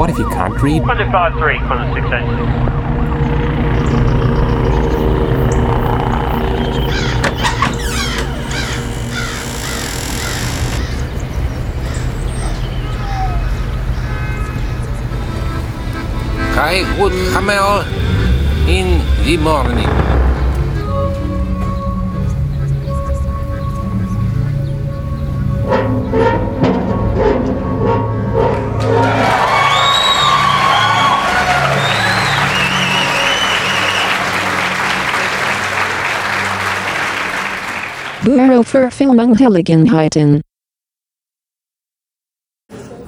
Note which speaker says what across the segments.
Speaker 1: What if you can't read?
Speaker 2: 153, 686.
Speaker 3: I would camel in the morning.
Speaker 4: Bureau für Filmangelegenheiten.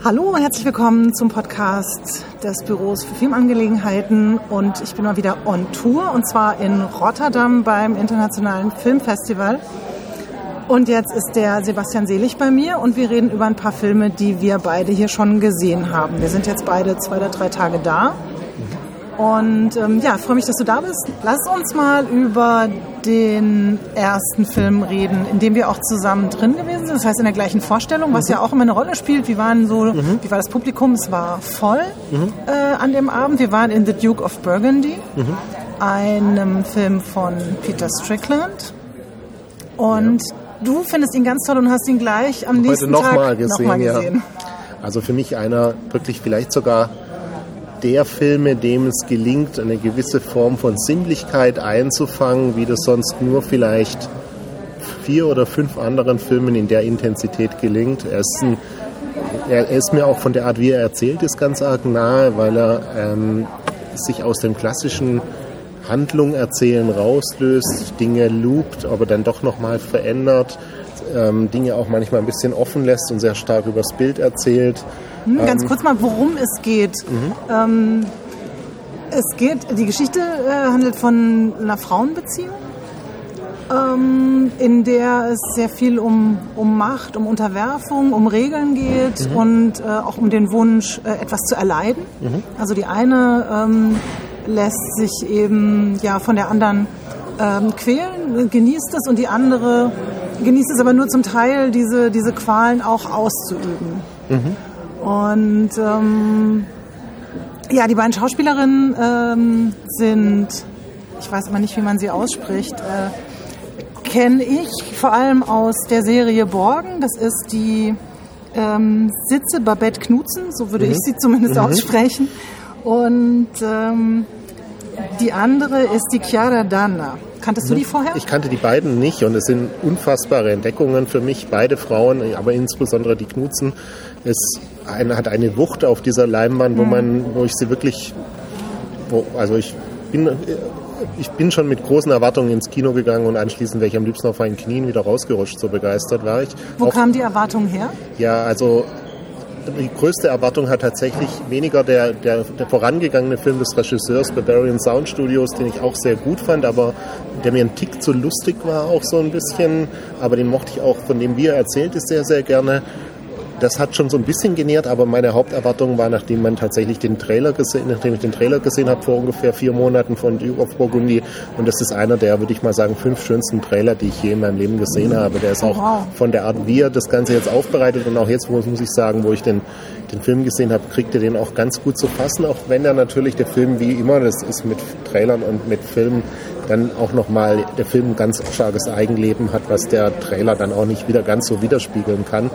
Speaker 5: Hallo und herzlich willkommen zum Podcast des Büros für Filmangelegenheiten und ich bin mal wieder on Tour und zwar in Rotterdam beim Internationalen Filmfestival. Und jetzt ist der Sebastian Selig bei mir und wir reden über ein paar Filme, die wir beide hier schon gesehen haben. Wir sind jetzt beide zwei oder drei Tage da. Und ähm, ja, freue mich, dass du da bist. Lass uns mal über den ersten Film reden, in dem wir auch zusammen drin gewesen sind. Das heißt in der gleichen Vorstellung, was ja auch immer eine Rolle spielt. Wie waren so, wie war das Publikum? Es war voll äh, an dem Abend. Wir waren in The Duke of Burgundy, einem Film von Peter Strickland. Und du findest ihn ganz toll und hast ihn gleich am
Speaker 6: Heute
Speaker 5: nächsten
Speaker 6: nochmal
Speaker 5: Tag
Speaker 6: gesehen,
Speaker 5: noch mal
Speaker 6: ja.
Speaker 5: gesehen.
Speaker 6: Also für mich einer wirklich vielleicht sogar der Filme, dem es gelingt, eine gewisse Form von Sinnlichkeit einzufangen, wie das sonst nur vielleicht vier oder fünf anderen Filmen in der Intensität gelingt. Er ist, ein, er ist mir auch von der Art, wie er erzählt ist, ganz arg nahe, weil er ähm, sich aus dem klassischen Handlung erzählen rauslöst, Dinge loopt, aber dann doch nochmal verändert, ähm, Dinge auch manchmal ein bisschen offen lässt und sehr stark übers Bild erzählt.
Speaker 5: Hm, Ganz kurz mal, worum es geht. Ähm, es geht, die Geschichte äh, handelt von einer Frauenbeziehung, ähm, in der es sehr viel um, um Macht, um Unterwerfung, um Regeln geht und äh, auch um den Wunsch, äh, etwas zu erleiden. Also die eine ähm, lässt sich eben ja von der anderen ähm, quälen, genießt es und die andere genießt es aber nur zum Teil, diese, diese Qualen auch auszuüben. Und ähm, ja, die beiden Schauspielerinnen ähm, sind, ich weiß aber nicht, wie man sie ausspricht, äh, kenne ich vor allem aus der Serie Borgen. Das ist die ähm, Sitze Babette Knutzen, so würde ich sie zumindest aussprechen. Und ähm, die andere ist die Chiara Danna. Kanntest du die vorher?
Speaker 6: Ich kannte die beiden nicht und es sind unfassbare Entdeckungen für mich. Beide Frauen, aber insbesondere die Knutzen, ist eine, hat eine Wucht auf dieser Leinwand, wo man, wo ich sie wirklich, wo, also ich bin, ich bin schon mit großen Erwartungen ins Kino gegangen und anschließend wäre ich am liebsten auf meinen Knien wieder rausgerutscht, so begeistert war ich.
Speaker 5: Wo
Speaker 6: Auch-
Speaker 5: kam die Erwartung her?
Speaker 6: Ja, also die größte Erwartung hat tatsächlich weniger der, der, der vorangegangene Film des Regisseurs Barbarian Sound Studios, den ich auch sehr gut fand, aber der mir ein Tick zu lustig war auch so ein bisschen. Aber den mochte ich auch, von dem wie er erzählt ist, sehr, sehr gerne. Das hat schon so ein bisschen genährt, aber meine Haupterwartung war, nachdem man tatsächlich den Trailer gesehen, nachdem ich den Trailer gesehen habe vor ungefähr vier Monaten von Duke of Burgundy, und das ist einer der, würde ich mal sagen, fünf schönsten Trailer, die ich je in meinem Leben gesehen habe. Der ist auch
Speaker 5: wow.
Speaker 6: von der Art, wie er das Ganze jetzt aufbereitet und auch jetzt, wo muss ich sagen, wo ich den, den Film gesehen habe, kriegt er den auch ganz gut zu fassen, auch wenn er natürlich der Film wie immer, das ist mit Trailern und mit Filmen, dann auch nochmal der Film ein ganz starkes Eigenleben hat, was der Trailer dann auch nicht wieder ganz so widerspiegeln kann.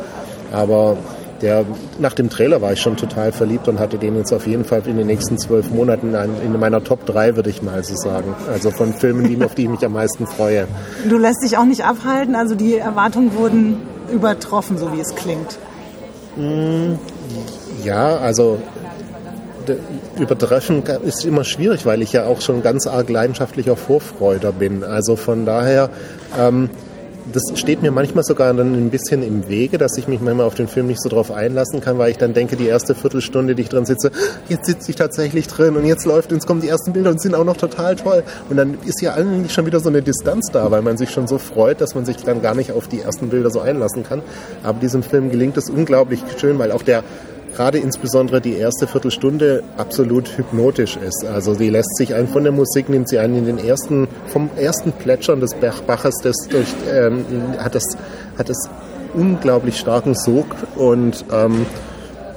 Speaker 6: Aber der, nach dem Trailer war ich schon total verliebt und hatte den jetzt auf jeden Fall in den nächsten zwölf Monaten in, in meiner Top 3, würde ich mal so sagen. Also von Filmen, die, auf die ich mich am meisten freue.
Speaker 5: Du lässt dich auch nicht abhalten, also die Erwartungen wurden übertroffen, so wie es klingt.
Speaker 6: Ja, also übertreffen ist immer schwierig, weil ich ja auch schon ganz arg leidenschaftlicher Vorfreuder bin. Also von daher, ähm, das steht mir manchmal sogar dann ein bisschen im Wege, dass ich mich manchmal auf den Film nicht so drauf einlassen kann, weil ich dann denke, die erste Viertelstunde, die ich drin sitze, jetzt sitze ich tatsächlich drin und jetzt läuft, jetzt kommen die ersten Bilder und sind auch noch total toll. Und dann ist ja eigentlich schon wieder so eine Distanz da, weil man sich schon so freut, dass man sich dann gar nicht auf die ersten Bilder so einlassen kann. Aber diesem Film gelingt es unglaublich schön, weil auch der gerade insbesondere die erste Viertelstunde absolut hypnotisch ist. Also die lässt sich ein von der Musik, nimmt sie einen in den ersten, vom ersten Plätschern des Bach- Baches, das durch, ähm, hat das, hat das unglaublich starken Sog und ähm,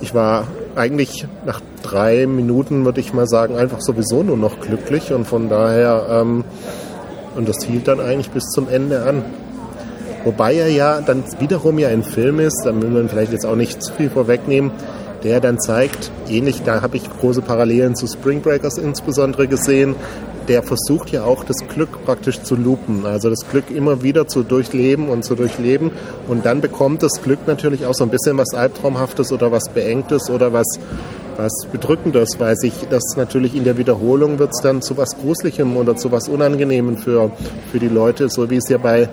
Speaker 6: ich war eigentlich nach drei Minuten, würde ich mal sagen, einfach sowieso nur noch glücklich und von daher, ähm, und das hielt dann eigentlich bis zum Ende an. Wobei er ja dann wiederum ja ein Film ist, da will man vielleicht jetzt auch nicht zu viel vorwegnehmen, der dann zeigt, ähnlich, da habe ich große Parallelen zu Spring Breakers insbesondere gesehen, der versucht ja auch das Glück praktisch zu loopen, also das Glück immer wieder zu durchleben und zu durchleben. Und dann bekommt das Glück natürlich auch so ein bisschen was Albtraumhaftes oder was Beengtes oder was was Bedrückendes, weil sich das natürlich in der Wiederholung wird es dann zu was Gruseligem oder zu was Unangenehmem für, für die Leute, so wie es ja bei,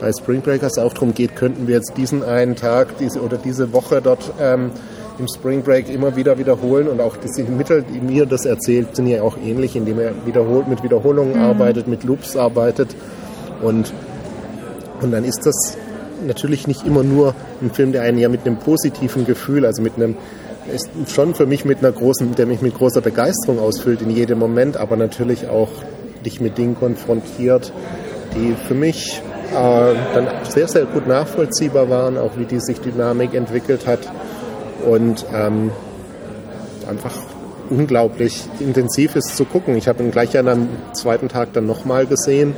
Speaker 6: bei Spring Breakers auch darum geht, könnten wir jetzt diesen einen Tag diese, oder diese Woche dort ähm, im Spring Break immer wieder wiederholen und auch diese Mittel, die mir das erzählt, sind ja auch ähnlich, indem er wiederholt mit Wiederholungen mhm. arbeitet, mit Loops arbeitet und, und dann ist das natürlich nicht immer nur ein Film, der einen ja mit einem positiven Gefühl, also mit einem ist schon für mich mit einer großen, der mich mit großer Begeisterung ausfüllt in jedem Moment, aber natürlich auch dich mit Dingen konfrontiert, die für mich äh, dann sehr, sehr gut nachvollziehbar waren, auch wie die sich Dynamik entwickelt hat und ähm, einfach unglaublich intensiv ist zu gucken. Ich habe ihn gleich an einem zweiten Tag dann nochmal gesehen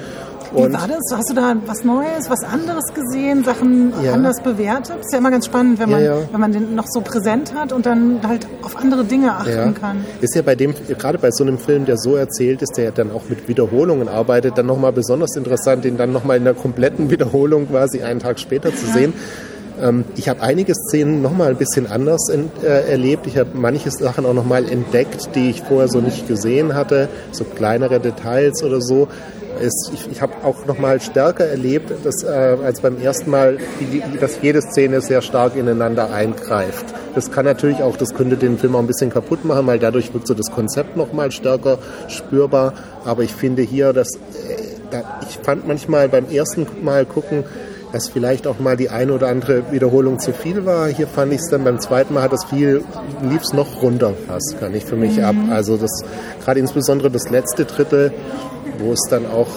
Speaker 5: und Wie war das? Hast du da was Neues, was anderes gesehen, Sachen ja. anders bewertet? Ist ja immer ganz spannend, wenn man, ja, ja. wenn man den noch so präsent hat und dann halt auf andere Dinge achten kann.
Speaker 6: Ist ja bei dem, gerade bei so einem Film, der so erzählt ist, der dann auch mit Wiederholungen arbeitet, dann nochmal besonders interessant, den dann nochmal in der kompletten Wiederholung quasi einen Tag später zu sehen ähm, ich habe einige Szenen nochmal ein bisschen anders in, äh, erlebt. Ich habe manche Sachen auch nochmal entdeckt, die ich vorher so nicht gesehen hatte, so kleinere Details oder so ist, ich, ich habe auch noch mal stärker erlebt, dass, äh, als beim ersten Mal, die, dass jede Szene sehr stark ineinander eingreift. Das kann natürlich auch, das könnte den Film auch ein bisschen kaputt machen, weil dadurch wird so das Konzept noch mal stärker spürbar. Aber ich finde hier, dass äh, da, ich fand manchmal beim ersten Mal gucken, dass vielleicht auch mal die eine oder andere Wiederholung zu viel war. Hier fand ich es dann beim zweiten Mal hat das viel, lief es noch runter fast, kann ich für mich mhm. ab. Also das, gerade insbesondere das letzte Drittel, wo es dann auch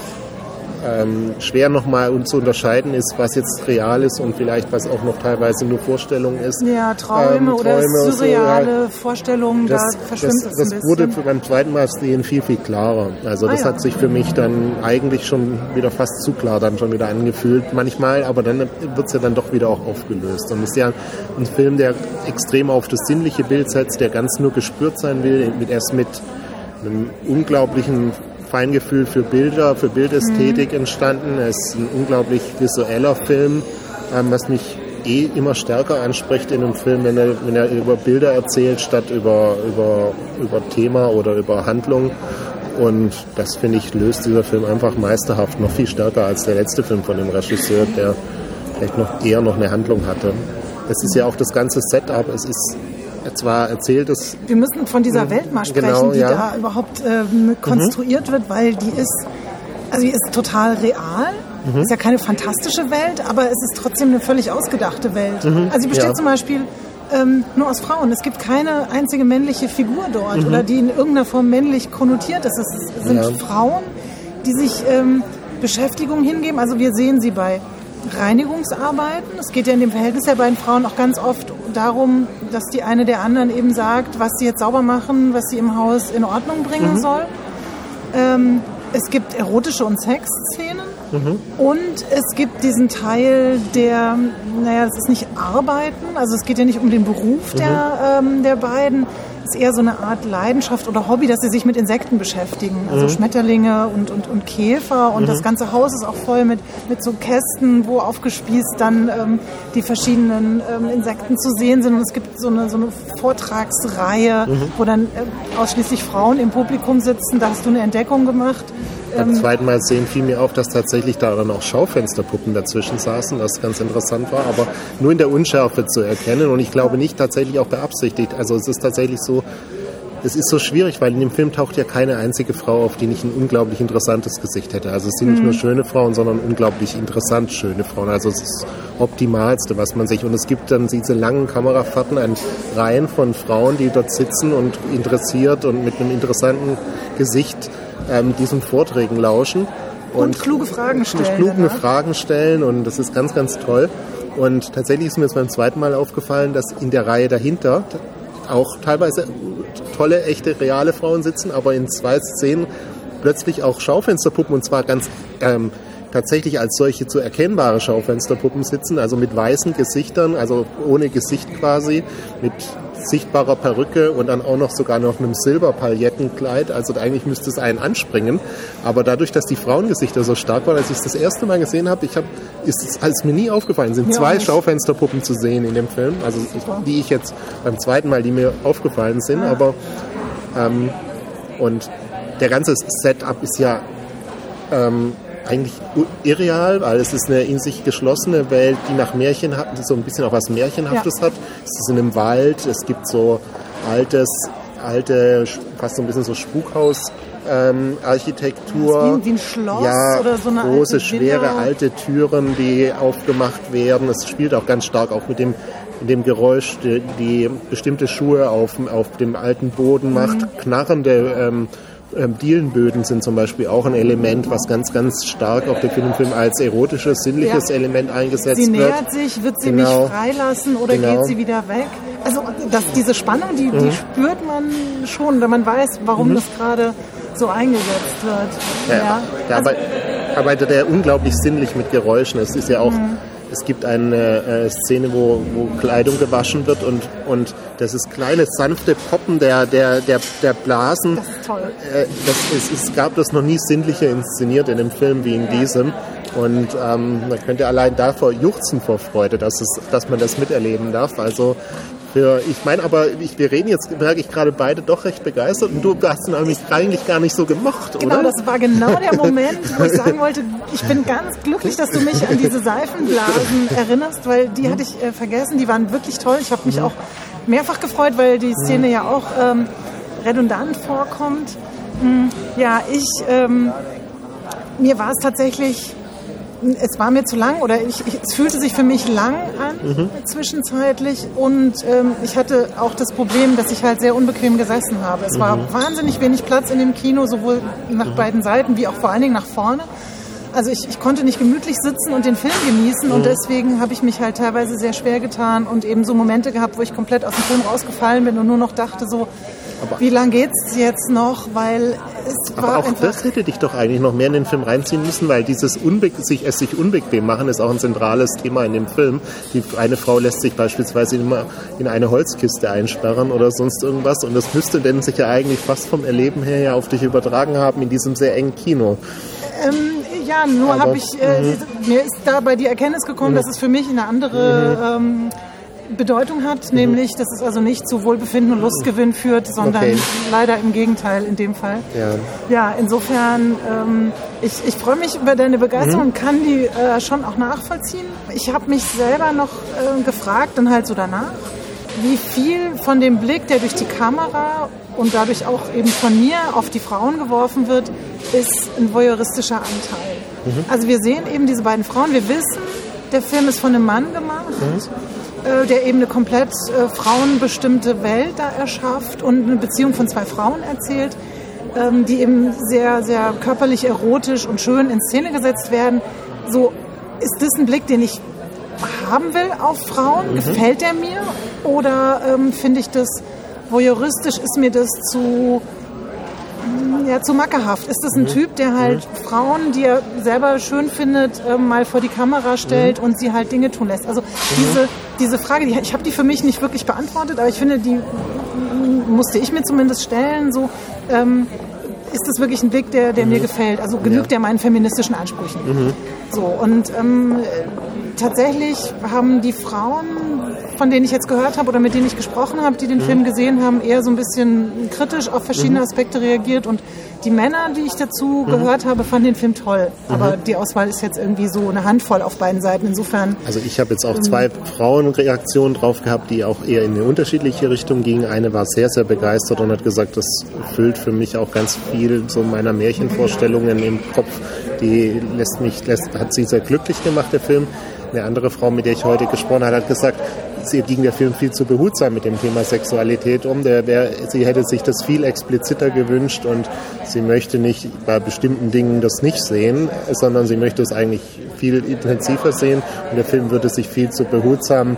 Speaker 6: ähm, schwer nochmal zu unterscheiden ist, was jetzt real ist und vielleicht was auch noch teilweise nur Vorstellung ist.
Speaker 5: Ja, Träume, ähm, Träume oder surreale so, ja. Vorstellungen, das, da verschwimmt
Speaker 6: das, es ein Das wurde beim zweiten Mal sehen viel, viel klarer. Also das ah, ja. hat sich für mich dann eigentlich schon wieder fast zu klar dann schon wieder angefühlt. Manchmal, aber dann wird es ja dann doch wieder auch aufgelöst. Und es ist ja ein Film, der extrem auf das sinnliche Bild setzt, der ganz nur gespürt sein will, mit erst mit einem unglaublichen Feingefühl für Bilder, für Bildästhetik mhm. entstanden. Es ist ein unglaublich visueller Film, ähm, was mich eh immer stärker anspricht in einem Film, wenn er, wenn er über Bilder erzählt, statt über, über, über Thema oder über Handlung. Und das, finde ich, löst dieser Film einfach meisterhaft, noch viel stärker als der letzte Film von dem Regisseur, der vielleicht noch eher noch eine Handlung hatte. Es ist ja auch das ganze Setup, es ist zwar erzählt es.
Speaker 5: Wir müssen von dieser Welt mal sprechen, genau, die ja. da überhaupt ähm, konstruiert mhm. wird, weil die ist, also die ist total real. Mhm. Ist ja keine fantastische Welt, aber es ist trotzdem eine völlig ausgedachte Welt. Mhm. Also sie besteht ja. zum Beispiel ähm, nur aus Frauen. Es gibt keine einzige männliche Figur dort mhm. oder die in irgendeiner Form männlich konnotiert ist. Es sind ja. Frauen, die sich ähm, Beschäftigung hingeben. Also wir sehen sie bei Reinigungsarbeiten. Es geht ja in dem Verhältnis der beiden Frauen auch ganz oft darum, dass die eine der anderen eben sagt, was sie jetzt sauber machen, was sie im Haus in Ordnung bringen mhm. soll. Ähm, es gibt erotische und Sexszenen mhm. und es gibt diesen Teil der, naja, das ist nicht Arbeiten, also es geht ja nicht um den Beruf mhm. der, ähm, der beiden, ist eher so eine Art Leidenschaft oder Hobby, dass sie sich mit Insekten beschäftigen. Also mhm. Schmetterlinge und, und, und Käfer. Und mhm. das ganze Haus ist auch voll mit, mit so Kästen, wo aufgespießt dann ähm, die verschiedenen ähm, Insekten zu sehen sind. Und es gibt so eine, so eine Vortragsreihe, mhm. wo dann äh, ausschließlich Frauen im Publikum sitzen. Da hast du eine Entdeckung gemacht.
Speaker 6: Beim ähm, zweiten Mal sehen fiel mir auf, dass tatsächlich da dann auch Schaufensterpuppen dazwischen saßen, was ganz interessant war, aber nur in der Unschärfe zu erkennen und ich glaube nicht tatsächlich auch beabsichtigt. Also es ist tatsächlich so, es ist so schwierig, weil in dem Film taucht ja keine einzige Frau auf, die nicht ein unglaublich interessantes Gesicht hätte. Also es sind nicht nur mhm. schöne Frauen, sondern unglaublich interessant schöne Frauen. Also es ist das Optimalste, was man sich. Und es gibt dann diese langen Kamerafahrten an Reihen von Frauen, die dort sitzen und interessiert und mit einem interessanten Gesicht ähm, diesen Vorträgen lauschen.
Speaker 5: Und, und kluge Fragen stellen.
Speaker 6: Kluge ne? Fragen stellen und das ist ganz, ganz toll. Und tatsächlich ist mir jetzt beim zweiten Mal aufgefallen, dass in der Reihe dahinter auch teilweise tolle, echte, reale Frauen sitzen, aber in zwei Szenen plötzlich auch Schaufensterpuppen und zwar ganz ähm, tatsächlich als solche zu erkennbare Schaufensterpuppen sitzen, also mit weißen Gesichtern, also ohne Gesicht quasi, mit sichtbarer Perücke und dann auch noch sogar noch einem Silberpaillettenkleid. Also eigentlich müsste es einen anspringen. Aber dadurch, dass die Frauengesichter so stark waren, als ich es das erste Mal gesehen habe, ich hab, ist es als mir nie aufgefallen, sind
Speaker 5: auch
Speaker 6: zwei. Schaufensterpuppen zu sehen in dem Film. Also die ich jetzt beim zweiten Mal, die mir aufgefallen sind.
Speaker 5: Ah.
Speaker 6: Aber ähm, und der ganze Setup ist ja ähm, eigentlich irreal, weil es ist eine in sich geschlossene Welt, die nach Märchen hat, so ein bisschen auch was Märchenhaftes hat. Es ist in einem Wald, es gibt so altes, alte, fast so ein bisschen so Spukhaus. Ähm, Architektur.
Speaker 5: Wie- ein Schloss
Speaker 6: ja,
Speaker 5: oder so eine
Speaker 6: große,
Speaker 5: alte
Speaker 6: schwere alte Türen, die aufgemacht werden. Es spielt auch ganz stark auch mit dem, mit dem Geräusch, die, die bestimmte Schuhe auf, auf dem alten Boden macht.
Speaker 5: Mhm.
Speaker 6: Knarrende ähm, ähm, Dielenböden sind zum Beispiel auch ein Element, was ganz, ganz stark auch der Film als erotisches, sinnliches
Speaker 5: Ja.
Speaker 6: Element eingesetzt
Speaker 5: Sie
Speaker 6: wird.
Speaker 5: nähert sich, wird sie
Speaker 6: Genau.
Speaker 5: mich freilassen oder
Speaker 6: Genau.
Speaker 5: geht sie wieder weg? Also das, diese Spannung, die,
Speaker 6: Mhm.
Speaker 5: die spürt man schon, wenn man weiß, warum das gerade so eingesetzt wird.
Speaker 6: Ja, da
Speaker 5: Also,
Speaker 6: arbeit- arbeitet er unglaublich sinnlich mit Geräuschen. Es ist ja auch,
Speaker 5: Mhm.
Speaker 6: Es gibt eine äh, Szene, wo, wo Kleidung gewaschen wird und, und das ist kleine, sanfte Poppen der, der, der, der Blasen.
Speaker 5: das ist toll.
Speaker 6: Äh, das ist, es gab das noch nie sinnlicher inszeniert in einem Film wie in diesem. Und ähm, man könnte allein davor juchzen vor Freude, dass, es, dass man das miterleben darf. Also für, ich meine aber, ich, wir reden jetzt, merke ich gerade beide doch recht begeistert und du hast ihn eigentlich, eigentlich gar nicht so gemocht,
Speaker 5: Genau,
Speaker 6: oder?
Speaker 5: das war genau der Moment, wo ich sagen wollte, ich bin ganz glücklich, dass du mich an diese Seifenblasen erinnerst, weil die hatte ich äh, vergessen, die waren wirklich toll. Ich habe mich auch mehrfach gefreut, weil die Szene ja auch ähm, redundant vorkommt. Hm, Ja, ich, ähm, mir war es tatsächlich, es war mir zu lang oder ich, ich, es fühlte sich für mich lang an zwischenzeitlich und ähm, ich hatte auch das Problem, dass ich halt sehr unbequem gesessen habe. Es war wahnsinnig wenig Platz in dem Kino, sowohl nach beiden Seiten wie auch vor allen Dingen nach vorne. Also ich, ich konnte nicht gemütlich sitzen und den Film genießen und deswegen habe ich mich halt teilweise sehr schwer getan und eben so Momente gehabt, wo ich komplett aus dem Film rausgefallen bin und nur noch dachte so, wie lange geht's jetzt noch? Weil es
Speaker 6: Aber auch das hätte dich doch eigentlich noch mehr in den Film reinziehen müssen, weil dieses Unbe sich, es sich unbequem machen ist auch ein zentrales Thema in dem Film. Die, eine Frau lässt sich beispielsweise immer in eine Holzkiste einsperren oder sonst irgendwas und das müsste denn sich ja eigentlich fast vom Erleben her ja auf dich übertragen haben in diesem sehr engen Kino.
Speaker 5: Ähm, ja, nur habe ich, äh,
Speaker 6: Mhm.
Speaker 5: mir ist dabei die Erkenntnis gekommen, dass es für mich eine andere ähm, Bedeutung hat,
Speaker 6: Mhm.
Speaker 5: nämlich, dass es also nicht zu Wohlbefinden und Lustgewinn führt, sondern
Speaker 6: Okay.
Speaker 5: leider im Gegenteil in dem Fall.
Speaker 6: Ja.
Speaker 5: Ja, insofern, ähm, ich, ich freue mich über deine Begeisterung
Speaker 6: Mhm.
Speaker 5: und kann die äh, schon auch nachvollziehen. Ich habe mich selber noch äh, gefragt, dann halt so danach, wie viel von dem Blick, der durch die Kamera und dadurch auch eben von mir auf die Frauen geworfen wird, ist ein voyeuristischer Anteil. Also wir sehen eben diese beiden Frauen, wir wissen, der Film ist von einem Mann gemacht, äh, der eben eine komplett äh, frauenbestimmte Welt da erschafft und eine Beziehung von zwei Frauen erzählt, ähm, die eben sehr, sehr körperlich erotisch und schön in Szene gesetzt werden. So ist das ein Blick, den ich haben will auf Frauen? Gefällt der mir? Oder ähm, finde ich das voyeuristisch? Ist mir das zu, ja, zu mackerhaft? Ist das ein Typ, der halt Frauen, die er selber schön findet, ähm, mal vor die Kamera stellt und sie halt Dinge tun lässt? Also diese, diese Frage, die, ich habe die für mich nicht wirklich beantwortet, aber ich finde, die mm, musste ich mir zumindest stellen. So, ähm, ist das wirklich ein Blick, der, der mir gefällt? Also genügt der meinen feministischen Ansprüchen? So, und ähm, tatsächlich haben die Frauen, von denen ich jetzt gehört habe oder mit denen ich gesprochen habe, die den Film gesehen haben, eher so ein bisschen kritisch auf verschiedene Aspekte reagiert. Und die Männer, die ich dazu gehört habe, fanden den Film toll. Aber die Auswahl ist jetzt irgendwie so eine Handvoll auf beiden Seiten. Insofern,
Speaker 6: Also ich habe jetzt auch zwei Frauenreaktionen drauf gehabt, die auch eher in eine unterschiedliche Richtung gingen. Eine war sehr, sehr begeistert und hat gesagt, das füllt für mich auch ganz viel so meiner Märchenvorstellungen im Kopf. Die lässt mich, lässt, hat sie sehr glücklich gemacht, der Film. Eine andere Frau, mit der ich heute gesprochen habe, hat gesagt, ging der Film viel zu behutsam mit dem Thema Sexualität um. Der, der, sie hätte sich das viel expliziter gewünscht und sie möchte nicht bei bestimmten Dingen das nicht sehen, sondern sie möchte es eigentlich viel intensiver sehen und der Film würde sich viel zu behutsam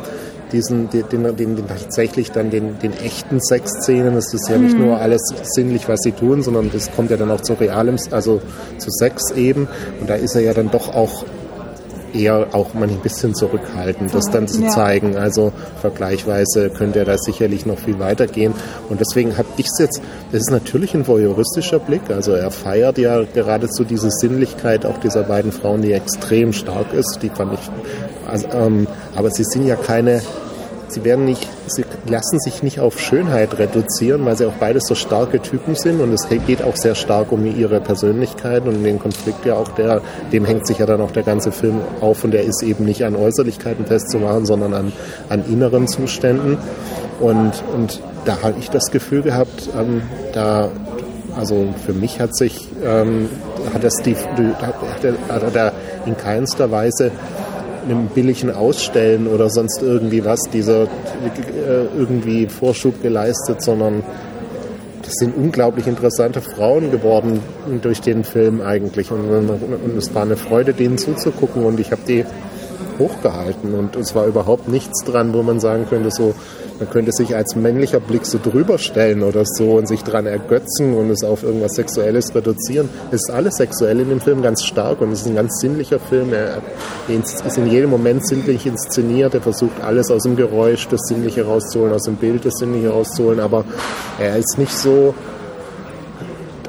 Speaker 6: diesen, den, den, den tatsächlich dann den, den echten Sexszenen. Es ist ja nicht nur alles sinnlich, was sie tun, sondern das kommt ja dann auch zu realem, also zu Sex eben. Und da ist er ja dann doch auch eher auch mal ein bisschen zurückhaltend, das dann zu
Speaker 5: Ja.
Speaker 6: zeigen. Also vergleichsweise könnte er da sicherlich noch viel weitergehen. Und deswegen habe ich es jetzt, das ist natürlich ein voyeuristischer Blick. Also er feiert ja geradezu diese Sinnlichkeit auch dieser beiden Frauen, die extrem stark ist. Die fand ich, also, ähm, aber sie sind ja keine sie werden nicht, sie lassen sich nicht auf Schönheit reduzieren, weil sie auch beides so starke Typen sind und es geht auch sehr stark um ihre Persönlichkeit und den Konflikt ja auch der, dem hängt sich ja dann auch der ganze Film auf und der ist eben nicht an Äußerlichkeiten festzumachen, sondern an, an inneren Zuständen. Und, und da habe ich das Gefühl gehabt, ähm, da also für mich hat sich ähm, hat das die, die hat, hat, er in keinster Weise einem billigen Ausstellen oder sonst irgendwie was dieser äh, irgendwie Vorschub geleistet, sondern das sind unglaublich interessante Frauen geworden durch den Film eigentlich. Und, und es war eine Freude, denen zuzugucken. Und ich habe die hochgehalten und es war überhaupt nichts dran, wo man sagen könnte, so man könnte sich als männlicher Blick so drüber stellen oder so und sich dran ergötzen und es auf irgendwas Sexuelles reduzieren. Es ist alles sexuell in dem Film ganz stark und es ist ein ganz sinnlicher Film. Er ist in jedem Moment sinnlich inszeniert. Er versucht alles aus dem Geräusch das Sinnliche rauszuholen, aus dem Bild das Sinnliche rauszuholen, aber er ist nicht so,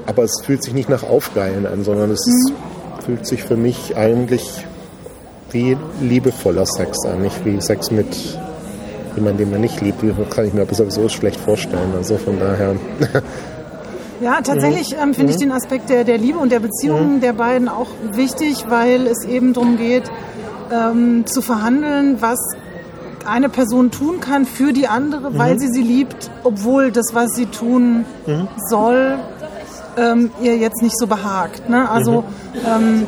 Speaker 6: aber es fühlt sich nicht nach Aufgeilen an, sondern es ist, fühlt sich für mich eigentlich wie liebevoller Sex an, nicht wie Sex mit jemandem, den man nicht liebt. Das kann ich mir aber sowieso schlecht vorstellen. Also von daher.
Speaker 5: Ja, tatsächlich ähm, finde ich den Aspekt der, der Liebe und der Beziehungen der beiden auch wichtig, weil es eben darum geht, ähm, zu verhandeln, was eine Person tun kann für die andere, weil sie sie liebt, obwohl das, was sie tun soll, ähm, ihr jetzt nicht so behagt. Ne? Also ähm,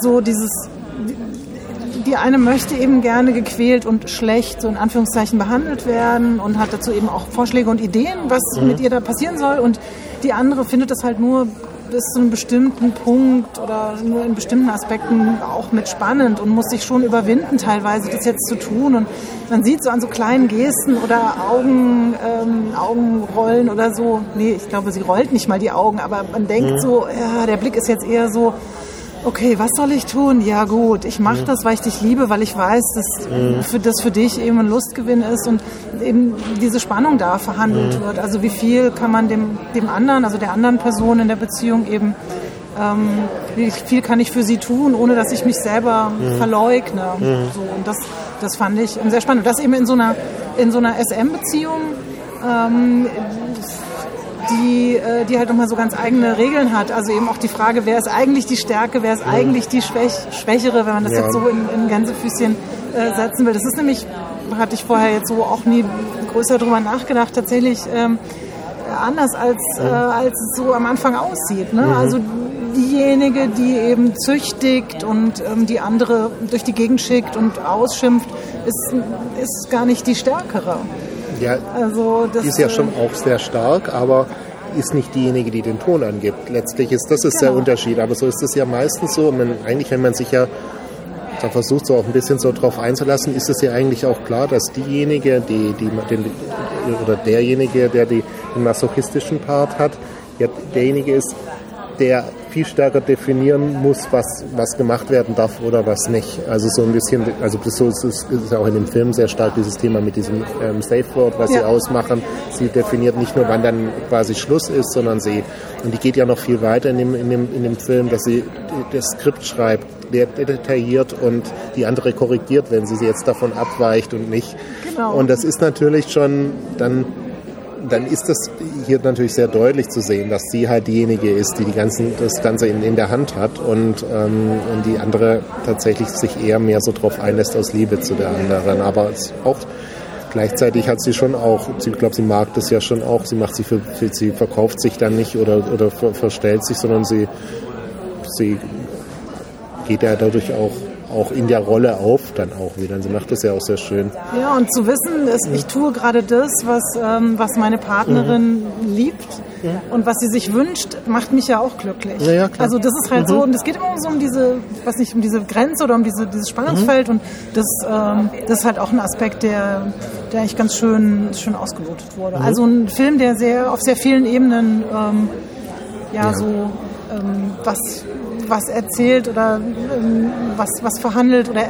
Speaker 5: so dieses die eine möchte eben gerne gequält und schlecht, so in Anführungszeichen, behandelt werden und hat dazu eben auch Vorschläge und Ideen, was mit ihr da passieren soll. Und die andere findet das halt nur bis zu einem bestimmten Punkt oder nur in bestimmten Aspekten auch mit spannend und muss sich schon überwinden, teilweise das jetzt zu tun. Und man sieht so an so kleinen Gesten oder Augen, ähm, Augenrollen oder so, nee, ich glaube, sie rollt nicht mal die Augen, aber man denkt so, ja, der Blick ist jetzt eher so, okay, was soll ich tun? Ja gut, ich mache das, weil ich dich liebe, weil ich weiß, dass für das für dich eben ein Lustgewinn ist und eben diese Spannung da verhandelt wird. Also wie viel kann man dem, dem anderen, also der anderen Person in der Beziehung eben, ähm, wie viel kann ich für sie tun, ohne dass ich mich selber verleugne. So, und das, das fand ich sehr spannend. Und das eben in so einer, in so einer SM-Beziehung, ähm, die, äh, die halt nochmal so ganz eigene Regeln hat. Also eben auch die Frage, wer ist eigentlich die Stärke, wer ist eigentlich die Schwäch Schwächere, wenn man das
Speaker 6: Ja.
Speaker 5: jetzt so in, in Gänsefüßchen äh, setzen will. Das ist nämlich, hatte ich vorher jetzt so auch nie größer drüber nachgedacht, tatsächlich ähm, anders als, äh, als es so am Anfang aussieht. Ne? Also diejenige, die eben züchtigt und ähm, die andere durch die Gegend schickt und ausschimpft, ist, ist gar nicht die Stärkere.
Speaker 6: Ja,
Speaker 5: Also das
Speaker 6: die ist ja
Speaker 5: äh,
Speaker 6: schon auch sehr stark, aber ist nicht diejenige, die den Ton angibt. Letztlich ist das ist der
Speaker 5: Genau.
Speaker 6: Unterschied. Aber so ist es ja meistens so. Man, eigentlich, wenn man sich ja da versucht, so auch ein bisschen so drauf einzulassen, ist es ja eigentlich auch klar, dass diejenige, die, die den, oder derjenige, der die, den masochistischen Part hat, ja derjenige ist, der viel stärker definieren muss, was, was gemacht werden darf oder was nicht. Also so ein bisschen, also das so ist, ist ist auch in dem Film sehr stark dieses Thema mit diesem ähm, Safe Word, was sie
Speaker 5: Ja.
Speaker 6: ausmachen. Sie definiert nicht nur, wann dann quasi Schluss ist, sondern sie, und die geht ja noch viel weiter in dem, in dem, in dem Film, dass sie das Skript schreibt, der detailliert und die andere korrigiert, wenn sie jetzt davon abweicht und nicht.
Speaker 5: Genau.
Speaker 6: Und das ist natürlich schon dann dann ist das hier natürlich sehr deutlich zu sehen, dass sie halt diejenige ist, die, die ganzen, das Ganze in, in der Hand hat und, ähm, und die andere tatsächlich sich eher mehr so drauf einlässt aus Liebe zu der anderen. Aber auch gleichzeitig hat sie schon auch, ich glaube, sie mag das ja schon auch, sie macht sich für, für sie verkauft sich dann nicht oder, oder ver, verstellt sich, sondern sie, sie geht ja dadurch auch auch in der Rolle auf, dann auch wieder. Und sie macht das ja auch sehr schön.
Speaker 5: Ja, und zu wissen, ist, ich tue gerade das, was, ähm, was meine Partnerin
Speaker 6: Mhm.
Speaker 5: liebt und was sie sich wünscht, macht mich ja auch glücklich.
Speaker 6: Ja, ja.
Speaker 5: Also das ist halt so, und es geht immer so um diese, was nicht, um diese Grenze oder um diese, dieses Spannungsfeld und das, ähm, das ist halt auch ein Aspekt, der, der eigentlich ganz schön, schön ausgelotet wurde. Also ein Film, der sehr auf sehr vielen Ebenen ähm, ja, so ähm, was, was erzählt oder ähm, was, was verhandelt oder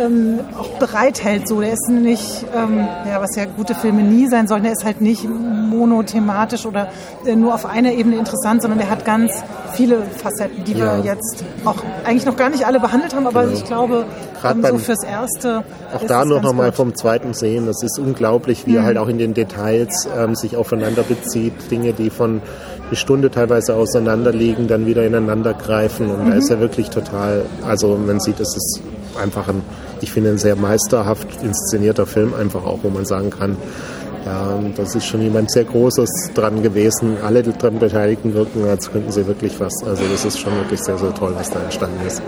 Speaker 5: ähm, auch bereithält. So. Der ist nicht, ähm, ja, was ja gute Filme nie sein sollen, der ist halt nicht monothematisch oder äh, nur auf einer Ebene interessant, sondern der hat ganz viele Facetten, die
Speaker 6: Ja.
Speaker 5: wir jetzt auch eigentlich noch gar nicht alle behandelt haben, aber ich glaube,
Speaker 6: Gerade
Speaker 5: ähm, so
Speaker 6: beim-
Speaker 5: fürs Erste.
Speaker 6: Auch da noch nochmal vom zweiten Sehen. Das ist unglaublich, wie er halt auch in den Details ähm, sich aufeinander bezieht. Dinge, die von eine Stunde teilweise auseinander liegen, dann wieder ineinander greifen. Und da ist er wirklich total, also man sieht, es ist einfach ein, ich finde, ein sehr meisterhaft inszenierter Film einfach auch, wo man sagen kann, ja, das ist schon jemand sehr Großes dran gewesen. Alle dran Beteiligten wirken, als könnten sie wirklich was. Also das ist schon wirklich sehr, sehr toll, was da entstanden ist.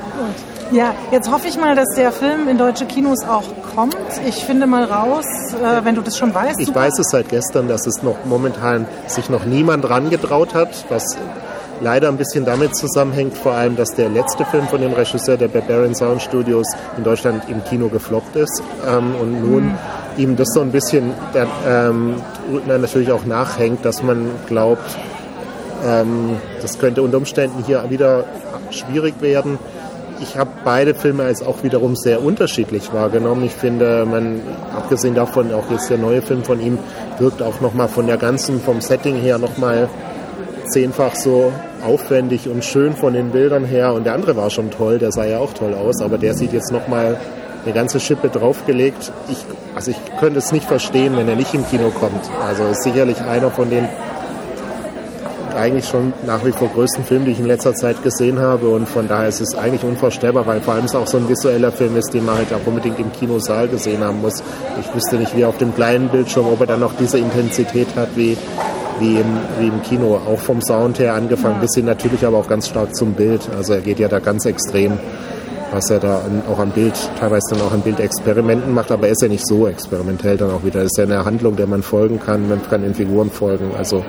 Speaker 5: Ja, jetzt hoffe ich mal, dass der Film in deutsche Kinos auch kommt. Ich finde mal raus, äh, wenn du das schon weißt.
Speaker 6: Ich
Speaker 5: super.
Speaker 6: weiß es seit gestern, dass es noch momentan sich noch niemand rangetraut hat, was leider ein bisschen damit zusammenhängt, vor allem, dass der letzte Film von dem Regisseur der Barbarian Sound Studios in Deutschland im Kino gefloppt ist ähm, und nun ihm das so ein bisschen der, ähm, natürlich auch nachhängt, dass man glaubt, ähm, das könnte unter Umständen hier wieder schwierig werden. Ich habe beide Filme als auch wiederum sehr unterschiedlich wahrgenommen. Ich finde, man, abgesehen davon, auch jetzt der neue Film von ihm, wirkt auch nochmal von der ganzen, vom Setting her nochmal zehnfach so aufwendig und schön von den Bildern her. Und der andere war schon toll, der sah ja auch toll aus, aber der sieht jetzt nochmal eine ganze Schippe draufgelegt. Ich, also ich könnte es nicht verstehen, wenn er nicht im Kino kommt. Also ist sicherlich einer von den eigentlich schon nach wie vor größten Film, die ich in letzter Zeit gesehen habe. Und von daher ist es eigentlich unvorstellbar, weil vor allem es auch so ein visueller Film ist, den man halt auch unbedingt im Kinosaal gesehen haben muss. Ich wüsste nicht, wie auf dem kleinen Bildschirm, ob er dann noch diese Intensität hat wie, wie, im, wie im Kino. Auch vom Sound her angefangen, bis hin natürlich aber auch ganz stark zum Bild. Also er geht ja da ganz extrem was er da an, auch am Bild, teilweise dann auch an Bildexperimenten macht, aber er ist ja nicht so experimentell dann auch wieder. Es ist ja eine Handlung, der man folgen kann, man kann den Figuren folgen. Also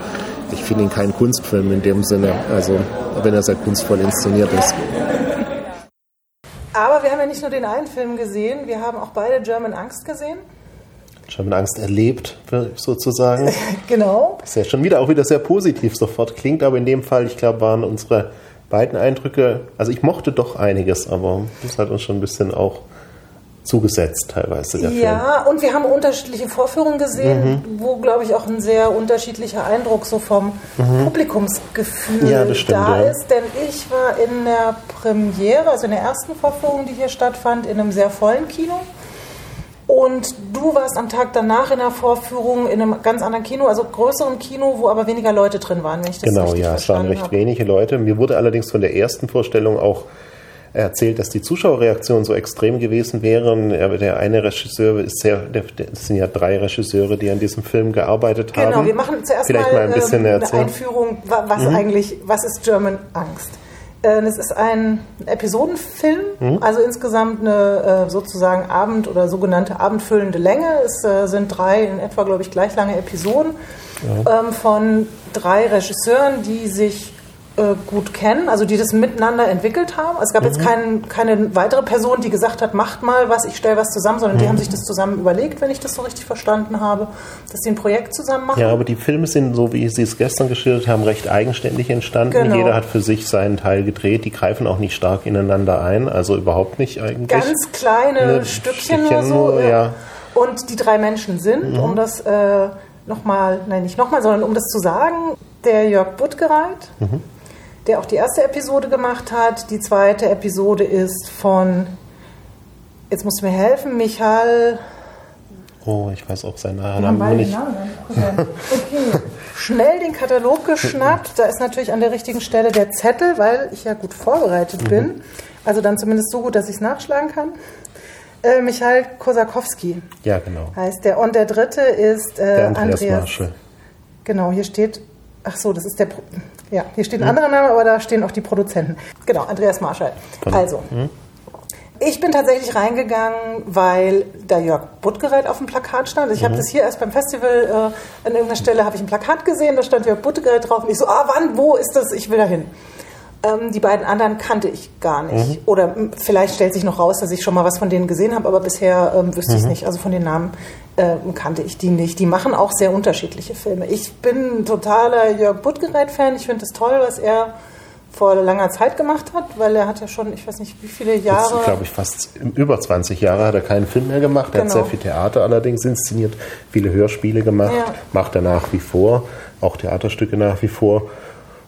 Speaker 6: ich finde ihn kein Kunstfilm in dem Sinne, also wenn er sehr kunstvoll inszeniert ist.
Speaker 5: Aber wir haben ja nicht nur den einen Film gesehen, wir haben auch beide German Angst gesehen.
Speaker 6: Mit Angst erlebt, sozusagen.
Speaker 5: Genau.
Speaker 6: ist ja schon wieder auch wieder sehr positiv sofort klingt, aber in dem Fall, ich glaube, waren unsere beiden Eindrücke, also ich mochte doch einiges, aber das hat uns schon ein bisschen auch zugesetzt teilweise der Film.
Speaker 5: Ja, und wir haben unterschiedliche Vorführungen gesehen,
Speaker 6: Mhm.
Speaker 5: wo, glaube ich, auch ein sehr unterschiedlicher Eindruck so vom Publikumsgefühl
Speaker 6: Mhm. Ja, das stimmt,
Speaker 5: da
Speaker 6: ja.
Speaker 5: ist. Denn ich war in der Premiere, also in der ersten Vorführung, die hier stattfand, in einem sehr vollen Kino. Und du warst am Tag danach in der Vorführung in einem ganz anderen Kino, also größeren Kino, wo aber weniger Leute drin waren, wenn ich das
Speaker 6: Genau,
Speaker 5: richtig
Speaker 6: ja, es waren
Speaker 5: verstanden
Speaker 6: recht
Speaker 5: habe.
Speaker 6: wenige Leute. Mir wurde allerdings von der ersten Vorstellung auch erzählt, dass die Zuschauerreaktion so extrem gewesen wären. Er- Der eine Regisseur ist sehr, es sind ja drei Regisseure, die an diesem Film gearbeitet haben.
Speaker 5: Genau, wir machen zuerst
Speaker 6: Vielleicht
Speaker 5: mal,
Speaker 6: mal ein bisschen
Speaker 5: ähm, eine.
Speaker 6: Mhm.
Speaker 5: Einführung, wa- was eigentlich, was ist German Angst? Äh, Es ist ein Episodenfilm,
Speaker 6: Mhm.
Speaker 5: also insgesamt eine äh, sozusagen Abend- oder sogenannte abendfüllende Länge. Es äh, sind drei in etwa, glaube ich, gleich lange Episoden ähm, von drei Regisseuren, die sich äh, gut kennen, also die das miteinander entwickelt haben. Es gab
Speaker 6: Mhm.
Speaker 5: jetzt kein, keine weitere Person, die gesagt hat, macht mal was, ich stelle was zusammen, sondern
Speaker 6: Mhm.
Speaker 5: die haben sich das zusammen überlegt, wenn ich das so richtig verstanden habe, dass sie ein Projekt zusammen machen.
Speaker 6: Ja, aber die Filme sind, so wie Sie es gestern geschildert haben, recht eigenständig entstanden.
Speaker 5: Genau.
Speaker 6: Jeder hat für sich seinen Teil gedreht. Die greifen auch nicht stark ineinander ein, also überhaupt nicht eigentlich.
Speaker 5: ganz kleine
Speaker 6: Ne,
Speaker 5: Stückchen,
Speaker 6: Stückchen
Speaker 5: nur so.
Speaker 6: nur, ja.
Speaker 5: Und die drei Menschen sind,
Speaker 6: Mhm.
Speaker 5: um das äh, nochmal, nein, nicht nochmal, sondern um das zu sagen, der Jörg Buttgereit,
Speaker 6: Mhm.
Speaker 5: Der auch die erste Episode gemacht hat. Die zweite Episode ist von, jetzt musst du mir helfen, Michael.
Speaker 6: Oh, ich weiß auch seinen Namen
Speaker 5: beide
Speaker 6: nicht.
Speaker 5: Namen nicht. Okay. Schnell den Katalog geschnappt. Da ist natürlich an der richtigen Stelle der Zettel, weil ich ja gut vorbereitet
Speaker 6: Mhm.
Speaker 5: bin. Also dann zumindest so gut, dass ich es nachschlagen kann. Äh, Michael Kosakowski
Speaker 6: Ja, genau.
Speaker 5: heißt der. Und der dritte ist äh,
Speaker 6: Der Andreas,
Speaker 5: Andreas.
Speaker 6: Marschall.
Speaker 5: Genau, hier steht, ach so, das ist der, Pro ja, hier steht ein
Speaker 6: Mhm.
Speaker 5: anderer Name, aber da stehen auch die Produzenten. Genau, Andreas Marschall. Also, Ich bin tatsächlich reingegangen, weil da Jörg Buttgereit auf dem Plakat stand. Ich habe das hier erst beim Festival äh, an irgendeiner Stelle habe ich ein Plakat gesehen, da stand Jörg Buttgereit drauf und ich so, ah wann, wo ist das? Ich will da hin. Ähm, die beiden anderen kannte ich gar nicht. Oder m, vielleicht stellt sich noch raus, dass ich schon mal was von denen gesehen habe, aber bisher ähm, wüsste ich es nicht. Also von den Namen ähm, kannte ich die nicht. Die machen auch sehr unterschiedliche Filme. Ich bin ein totaler Jörg Buttgereit-Fan. Ich finde es toll, was er vor langer Zeit gemacht hat, weil er hat ja schon, ich weiß nicht, wie viele Jahre.
Speaker 6: Jetzt, glaube ich, fast über 20 Jahre hat er keinen Film mehr gemacht. Er hat
Speaker 5: Genau.
Speaker 6: sehr viel Theater allerdings inszeniert, viele Hörspiele gemacht,
Speaker 5: Ja.
Speaker 6: macht er nach wie vor, auch Theaterstücke nach wie vor.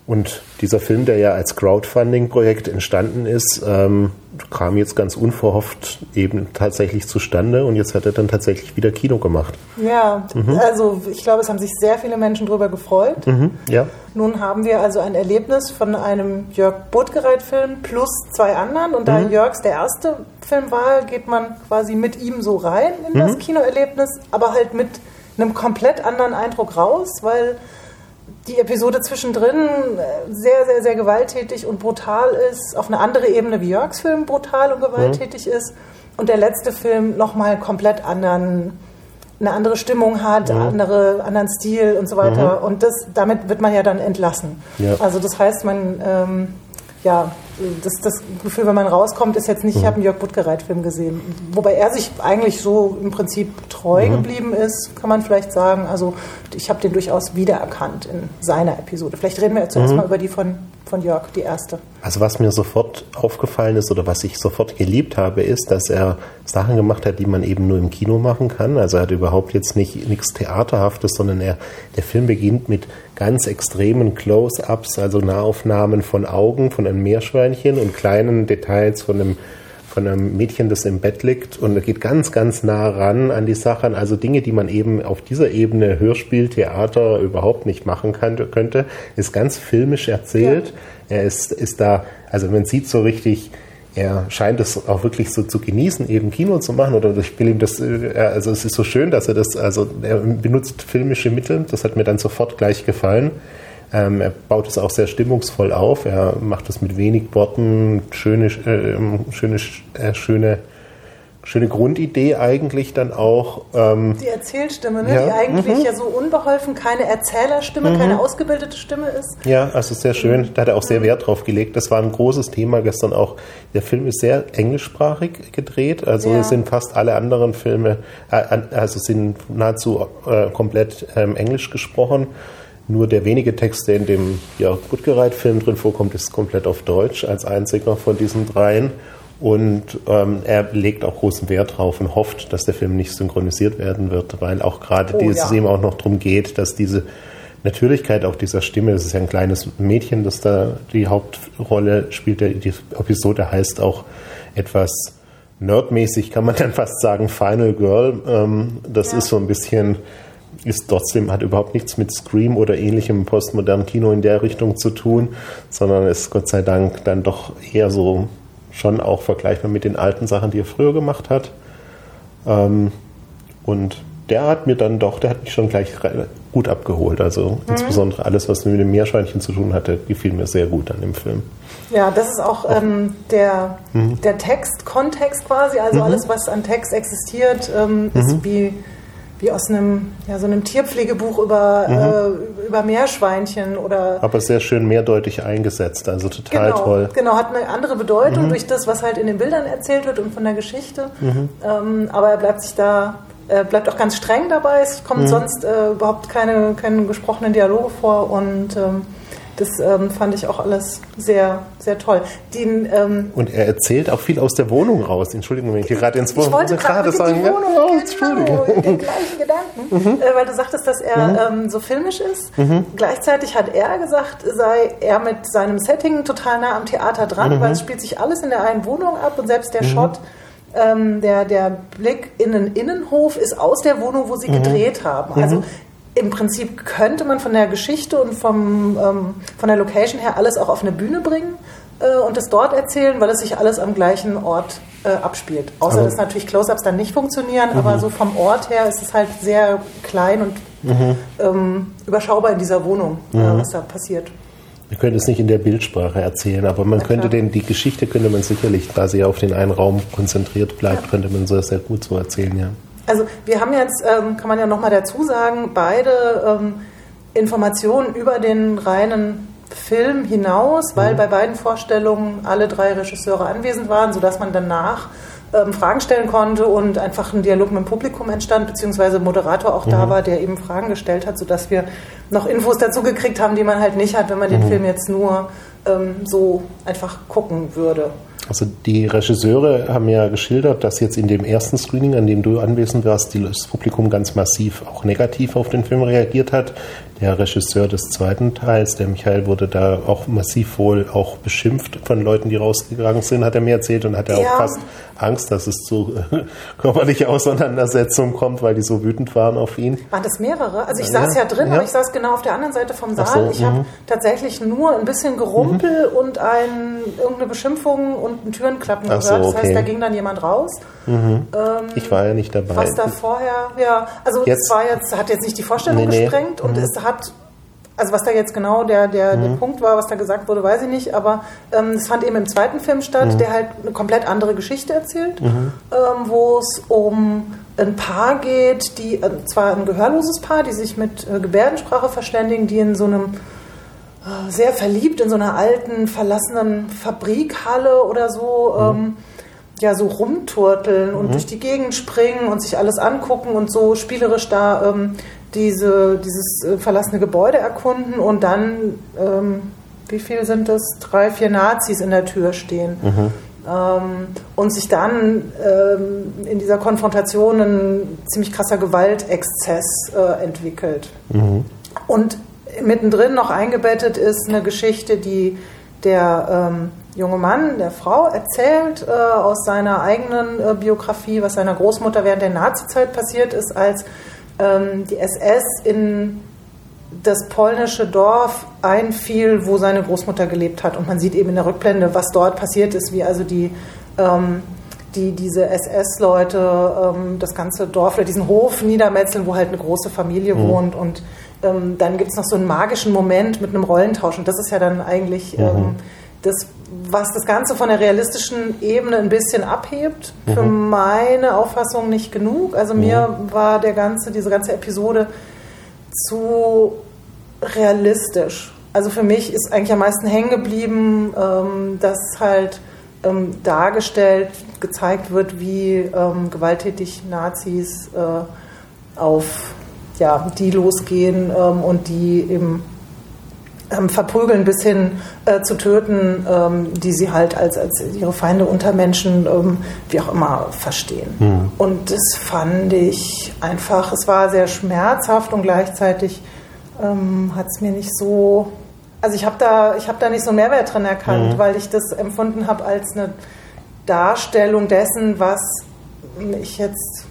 Speaker 6: Und dieser Film, der ja als Crowdfunding-Projekt entstanden ist, ähm, kam jetzt ganz unverhofft eben tatsächlich zustande und jetzt hat er dann tatsächlich wieder Kino gemacht.
Speaker 5: Ja, also ich glaube, es haben sich sehr viele Menschen darüber gefreut.
Speaker 6: Mhm, ja.
Speaker 5: Nun haben wir also ein Erlebnis von einem Jörg Buttgereit-Film plus zwei anderen. Und da Jörgs der erste Film war, geht man quasi mit ihm so rein in das Kinoerlebnis, aber halt mit einem komplett anderen Eindruck raus, weil die Episode zwischendrin äh, sehr, sehr, sehr gewalttätig und brutal ist, auf eine andere Ebene wie Jörgs Film brutal und gewalttätig ist. Und der letzte Film nochmal komplett anderen, eine andere Stimmung hat, andere, anderen Stil und so weiter. Und das, damit wird man ja dann entlassen.
Speaker 6: Ja.
Speaker 5: Also das heißt, man, ähm, ja, das, das Gefühl, wenn man rauskommt, ist jetzt nicht, ich habe einen Jörg Buttgereit-Film gesehen. Wobei er sich eigentlich so im Prinzip treu geblieben ist, kann man vielleicht sagen. Also ich habe den durchaus wiedererkannt in seiner Episode. Vielleicht reden wir jetzt zuerst mal über die von, von Jörg, die erste.
Speaker 6: Also was mir sofort aufgefallen ist oder was ich sofort geliebt habe, ist, dass er Sachen gemacht hat, die man eben nur im Kino machen kann. Also er hat überhaupt jetzt nicht nichts Theaterhaftes, sondern er, der Film beginnt mit ganz extremen Close-ups, also Nahaufnahmen von Augen, von einem Meerschweinchen und kleinen Details von einem von einem Mädchen, das im Bett liegt und er geht ganz, ganz nah ran an die Sachen. Also Dinge, die man eben auf dieser Ebene Hörspiel, Theater überhaupt nicht machen kann, könnte, ist ganz filmisch erzählt. Er ist, ist da, also man sieht so richtig, er scheint es auch wirklich so zu genießen, eben Kino zu machen. Oder ich will ihm das, äh, also es ist so schön, dass er das, also er benutzt filmische Mittel. Das hat mir dann sofort gleich gefallen. Ähm, er baut es auch sehr stimmungsvoll auf. Er macht es mit wenig Worten, schöne, äh, schöne, äh, schöne, schöne Grundidee eigentlich dann auch. Ähm,
Speaker 5: Die Erzählstimme, ne?
Speaker 6: Ja,
Speaker 5: die eigentlich ja so unbeholfen keine Erzählerstimme, keine ausgebildete Stimme ist.
Speaker 6: Ja, also sehr schön. Da hat er auch sehr Wert drauf gelegt. Das war ein großes Thema gestern auch. Der Film ist sehr englischsprachig gedreht. Also
Speaker 5: Ja.
Speaker 6: es sind fast alle anderen Filme, äh, also sind nahezu äh, komplett ähm, englisch gesprochen. Nur der wenige Text, der in dem ja, Gutgereit-Film drin vorkommt, ist komplett auf Deutsch als einziger von diesen dreien. Und ähm, er legt auch großen Wert drauf und hofft, dass der Film nicht synchronisiert werden wird, weil auch gerade
Speaker 5: Oh,
Speaker 6: dieses
Speaker 5: ja.
Speaker 6: eben auch noch darum geht, dass diese Natürlichkeit auch dieser Stimme, das ist ja ein kleines Mädchen, das da die Hauptrolle spielt, der- die Episode heißt auch etwas nerdmäßig, kann man dann fast sagen, Final Girl. Ähm, das
Speaker 5: Ja.
Speaker 6: ist so ein bisschen, ist trotzdem, hat überhaupt nichts mit Scream oder ähnlichem postmodernen Kino in der Richtung zu tun, sondern ist Gott sei Dank dann doch eher so schon auch vergleichbar mit den alten Sachen, die er früher gemacht hat. Ähm, und der hat mir dann doch, der hat mich schon gleich gut abgeholt. Also insbesondere alles, was mit dem Meerschweinchen zu tun hatte, gefiel mir sehr gut an dem Film.
Speaker 5: Ja, das ist auch ähm, der,
Speaker 6: Mhm.
Speaker 5: der Text, Kontext quasi, also alles, was an Text existiert, ähm,
Speaker 6: Mhm.
Speaker 5: ist wie, wie aus einem, ja, so einem Tierpflegebuch über,
Speaker 6: Mhm.
Speaker 5: äh, über Meerschweinchen oder
Speaker 6: Aber sehr schön mehrdeutig eingesetzt, also total
Speaker 5: genau,
Speaker 6: toll. Mhm.
Speaker 5: Genau, hat eine andere Bedeutung durch das, was halt in den Bildern erzählt wird und von der Geschichte. Ähm, aber er bleibt sich da, er bleibt auch ganz streng dabei. Es
Speaker 6: Mhm.
Speaker 5: kommen sonst äh, überhaupt keine, keine gesprochenen Dialoge vor und ähm, das ähm, fand ich auch alles sehr, sehr toll. Den, ähm,
Speaker 6: Und er erzählt auch viel aus der Wohnung raus. Entschuldigung, wenn ich hier gerade ins
Speaker 5: ich wollte gerade
Speaker 6: sagen.
Speaker 5: die
Speaker 6: ja.
Speaker 5: Wohnung,
Speaker 6: Oh,
Speaker 5: genau,
Speaker 6: Entschuldigung.
Speaker 5: den gleichen Gedanken, äh, weil du sagtest, dass er ähm, so filmisch ist. Gleichzeitig hat er gesagt, sei er mit seinem Setting total nah am Theater dran, weil es spielt sich alles in der einen Wohnung ab und selbst der Shot, ähm, der, der Blick in den Innenhof ist aus der Wohnung, wo sie gedreht haben. Also im Prinzip könnte man von der Geschichte und vom, ähm, von der Location her alles auch auf eine Bühne bringen äh, und es dort erzählen, weil es sich alles am gleichen Ort äh, abspielt. Außer
Speaker 6: Aber-
Speaker 5: dass natürlich Close-Ups dann nicht funktionieren, aber so vom Ort her ist es halt sehr klein und ähm, überschaubar in dieser Wohnung, äh, was da passiert.
Speaker 6: Wir können es nicht in der Bildsprache erzählen, aber man könnte den, die Geschichte könnte man sicherlich, da sie auf den einen Raum konzentriert bleibt, könnte man so sehr gut so erzählen, ja.
Speaker 5: Also wir haben jetzt, ähm, kann man ja nochmal dazu sagen, beide ähm, Informationen über den reinen Film hinaus, weil
Speaker 6: Mhm.
Speaker 5: bei beiden Vorstellungen alle drei Regisseure anwesend waren, sodass man danach ähm, Fragen stellen konnte und einfach ein Dialog mit dem Publikum entstand, beziehungsweise Moderator auch
Speaker 6: Mhm.
Speaker 5: da war, der eben Fragen gestellt hat, sodass wir noch Infos dazu gekriegt haben, die man halt nicht hat, wenn man den
Speaker 6: Mhm.
Speaker 5: Film jetzt nur ähm, so einfach gucken würde.
Speaker 6: Also die Regisseure haben ja geschildert, dass jetzt in dem ersten Screening, an dem du anwesend warst, das Publikum ganz massiv auch negativ auf den Film reagiert hat. Der Regisseur des zweiten Teils, der Michael, wurde da auch massiv wohl auch beschimpft von Leuten, die rausgegangen sind, hat er mir erzählt und hatte
Speaker 5: Ja.
Speaker 6: auch fast Angst, dass es zu körperlicher Auseinandersetzung kommt, weil die so wütend waren auf ihn.
Speaker 5: Waren das mehrere? Also ich
Speaker 6: Ja,
Speaker 5: saß ja drin,
Speaker 6: ja.
Speaker 5: aber ich saß genau auf der anderen Seite vom Saal.
Speaker 6: So,
Speaker 5: ich habe
Speaker 6: mhm.
Speaker 5: tatsächlich nur ein bisschen Gerumpel und ein, irgendeine Beschimpfung und ein Türenklappen
Speaker 6: Ach
Speaker 5: gehört.
Speaker 6: so,
Speaker 5: Das heißt,
Speaker 6: okay.
Speaker 5: da ging dann jemand raus.
Speaker 6: Ich war ja nicht dabei.
Speaker 5: Was da vorher, ja, also
Speaker 6: Jetzt-
Speaker 5: es war jetzt, hat jetzt nicht die Vorstellung
Speaker 6: Nee, nee.
Speaker 5: gesprengt und es hat, also was da jetzt genau der, der, der Punkt war, was da gesagt wurde, weiß ich nicht, aber ähm, es fand eben im zweiten Film statt, der halt eine komplett andere Geschichte erzählt, ähm, wo es um ein Paar geht, die, äh, zwar ein gehörloses Paar, die sich mit äh, Gebärdensprache verständigen, die in so einem sehr verliebt in so einer alten, verlassenen Fabrikhalle oder so, ähm, ja, so rumturteln und durch die Gegend springen und sich alles angucken und so spielerisch da ähm, diese, dieses äh, verlassene Gebäude erkunden und dann, ähm, wie viel sind das? Drei, vier Nazis in der Tür stehen. Ähm, und sich dann ähm, in dieser Konfrontation ein ziemlich krasser Gewaltexzess äh, entwickelt. Und mittendrin noch eingebettet ist eine Geschichte, die der ähm, junge Mann der Frau erzählt äh, aus seiner eigenen äh, Biografie, was seiner Großmutter während der Nazizeit passiert ist, als ähm, die SS in das polnische Dorf einfiel, wo seine Großmutter gelebt hat. Und man sieht eben in der Rückblende, was dort passiert ist, wie also die, ähm, die diese SS-Leute ähm, das ganze Dorf oder diesen Hof niedermetzeln, wo halt eine große Familie wohnt. Und ähm, dann gibt es noch so einen magischen Moment mit einem Rollentausch. Und das ist ja dann eigentlich ähm, das, was das Ganze von der realistischen Ebene ein bisschen abhebt. Für meine Auffassung nicht genug. Also mir war der ganze, diese ganze Episode zu realistisch. Also für mich ist eigentlich am meisten hängen geblieben, ähm, dass halt ähm, dargestellt, gezeigt wird, wie ähm, gewalttätig Nazis äh, auf ja, die losgehen ähm, und die eben ähm, verprügeln bis hin äh, zu töten, ähm, die sie halt als, als ihre Feinde unter Menschen, ähm, wie auch immer, verstehen. Und das fand ich einfach, es war sehr schmerzhaft und gleichzeitig ähm, hat es mir nicht so, also ich habe da, ich hab da nicht so einen Mehrwert drin erkannt, weil ich das empfunden habe als eine Darstellung dessen, was ich jetzt,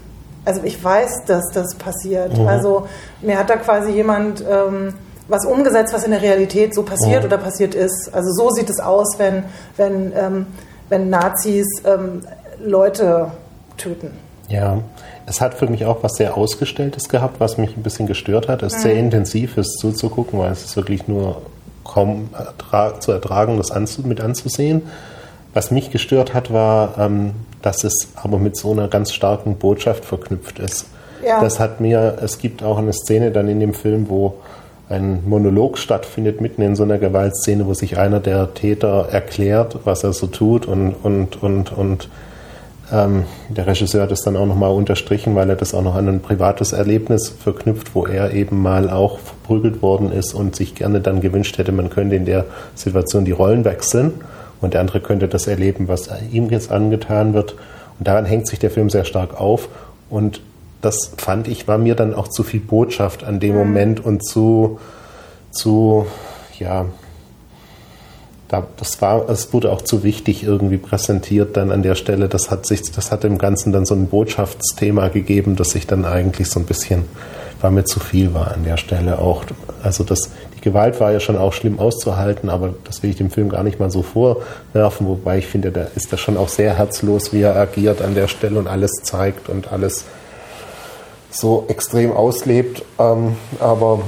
Speaker 5: also ich weiß, dass das passiert. Also mir hat da quasi jemand ähm, was umgesetzt, was in der Realität so passiert oder passiert ist. Also so sieht es aus, wenn, wenn, ähm, wenn Nazis ähm, Leute töten.
Speaker 6: Ja, es hat für mich auch was sehr Ausgestelltes gehabt, was mich ein bisschen gestört hat. Es ist sehr intensiv, es zuzugucken, weil es ist wirklich nur kaum ertra zu ertragen, das anzu mit anzusehen. Was mich gestört hat, war, ähm, dass es aber mit so einer ganz starken Botschaft verknüpft ist.
Speaker 5: Ja.
Speaker 6: Das hat mir, es gibt auch eine Szene dann in dem Film, wo ein Monolog stattfindet, mitten in so einer Gewaltszene, wo sich einer der Täter erklärt, was er so tut und, und, und, und ähm, der Regisseur hat es dann auch nochmal unterstrichen, weil er das auch noch an ein privates Erlebnis verknüpft, wo er eben mal auch verprügelt worden ist und sich gerne dann gewünscht hätte, man könnte in der Situation die Rollen wechseln und der andere könnte das erleben, was ihm jetzt angetan wird. Und daran hängt sich der Film sehr stark auf und das fand ich, war mir dann auch zu viel Botschaft an dem Moment und zu, zu, ja, da, das war, es wurde auch zu wichtig irgendwie präsentiert dann an der Stelle. Das hat sich, das hat dem Ganzen dann so ein Botschaftsthema gegeben, das sich dann eigentlich so ein bisschen, war mir zu viel war an der Stelle auch. Also das, die Gewalt war ja schon auch schlimm auszuhalten, aber das will ich dem Film gar nicht mal so vorwerfen, wobei ich finde, da ist das schon auch sehr herzlos, wie er agiert an der Stelle und alles zeigt und alles so extrem auslebt. Ähm, aber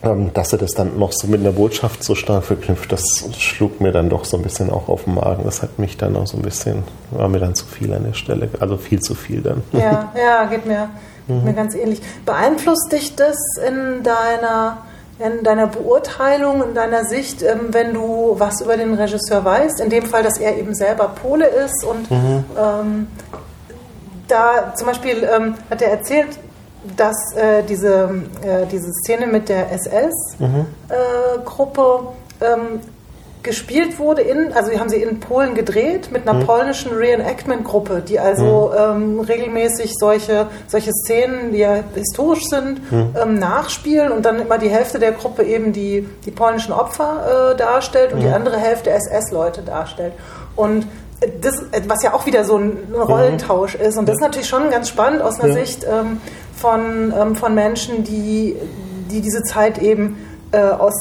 Speaker 6: ähm, dass er das dann noch so mit einer Botschaft so stark verknüpft, das schlug mir dann doch so ein bisschen auch auf den Magen. Das hat mich dann auch so ein bisschen, war mir dann zu viel an der Stelle, also viel zu viel dann.
Speaker 5: Ja, ja, geht mir, geht mir ganz ähnlich. Beeinflusst dich das in deiner, in deiner Beurteilung, in deiner Sicht, ähm, wenn du was über den Regisseur weißt? In dem Fall, dass er eben selber Pole ist und ähm, da zum Beispiel ähm, hat er erzählt, dass äh, diese, äh, diese Szene mit der SS-Gruppe ähm, gespielt wurde in, also die haben sie in Polen gedreht mit einer polnischen Reenactment-Gruppe, die also ähm, regelmäßig solche, solche Szenen, die ja historisch sind, ähm, nachspielen und dann immer die Hälfte der Gruppe eben die, die polnischen Opfer äh, darstellt und die andere Hälfte SS-Leute darstellt. Und das, was ja auch wieder so ein Rollentausch ist. Und das ist natürlich schon ganz spannend aus einer
Speaker 6: Ja.
Speaker 5: Sicht ähm, von, ähm, von Menschen, die, die diese Zeit eben äh, aus,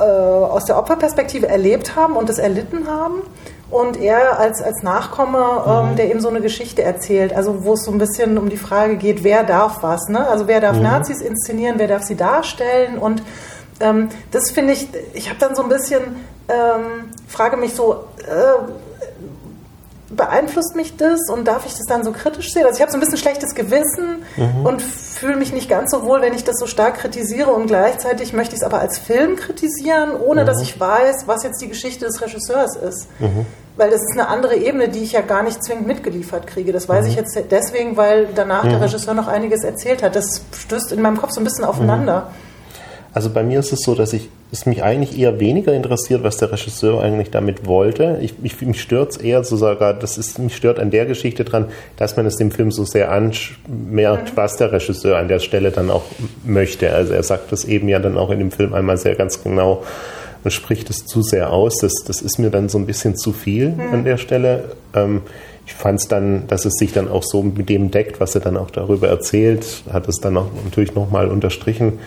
Speaker 5: äh, aus der Opferperspektive erlebt haben und das erlitten haben. Und er als, als Nachkomme, ähm, der eben so eine Geschichte erzählt, also wo es so ein bisschen um die Frage geht, wer darf was, ne? Also wer darf Nazis inszenieren, wer darf sie darstellen und ähm, das finde ich, ich habe dann so ein bisschen, ähm, frage mich so, äh, beeinflusst mich das und darf ich das dann so kritisch sehen? Also ich habe so ein bisschen schlechtes Gewissen und fühle mich nicht ganz so wohl, wenn ich das so stark kritisiere und gleichzeitig möchte ich es aber als Film kritisieren, ohne dass ich weiß, was jetzt die Geschichte des Regisseurs ist. Weil das ist eine andere Ebene, die ich ja gar nicht zwingend mitgeliefert kriege. Das weiß ich jetzt deswegen, weil danach der Regisseur noch einiges erzählt hat. Das stößt in meinem Kopf so ein bisschen aufeinander.
Speaker 6: Also bei mir ist es so, dass ich es mich eigentlich eher weniger interessiert, was der Regisseur eigentlich damit wollte. Ich, ich, mich stört es eher so sogar, das ist, mich stört an der Geschichte dran, dass man es dem Film so sehr anmerkt, was der Regisseur an der Stelle dann auch möchte. Also er sagt das eben ja dann auch in dem Film einmal sehr ganz genau und spricht es zu sehr aus. Das, das ist mir dann so ein bisschen zu viel an der Stelle. Ähm, ich fand es dann, dass es sich dann auch so mit dem deckt, was er dann auch darüber erzählt, hat es dann auch natürlich nochmal unterstrichen.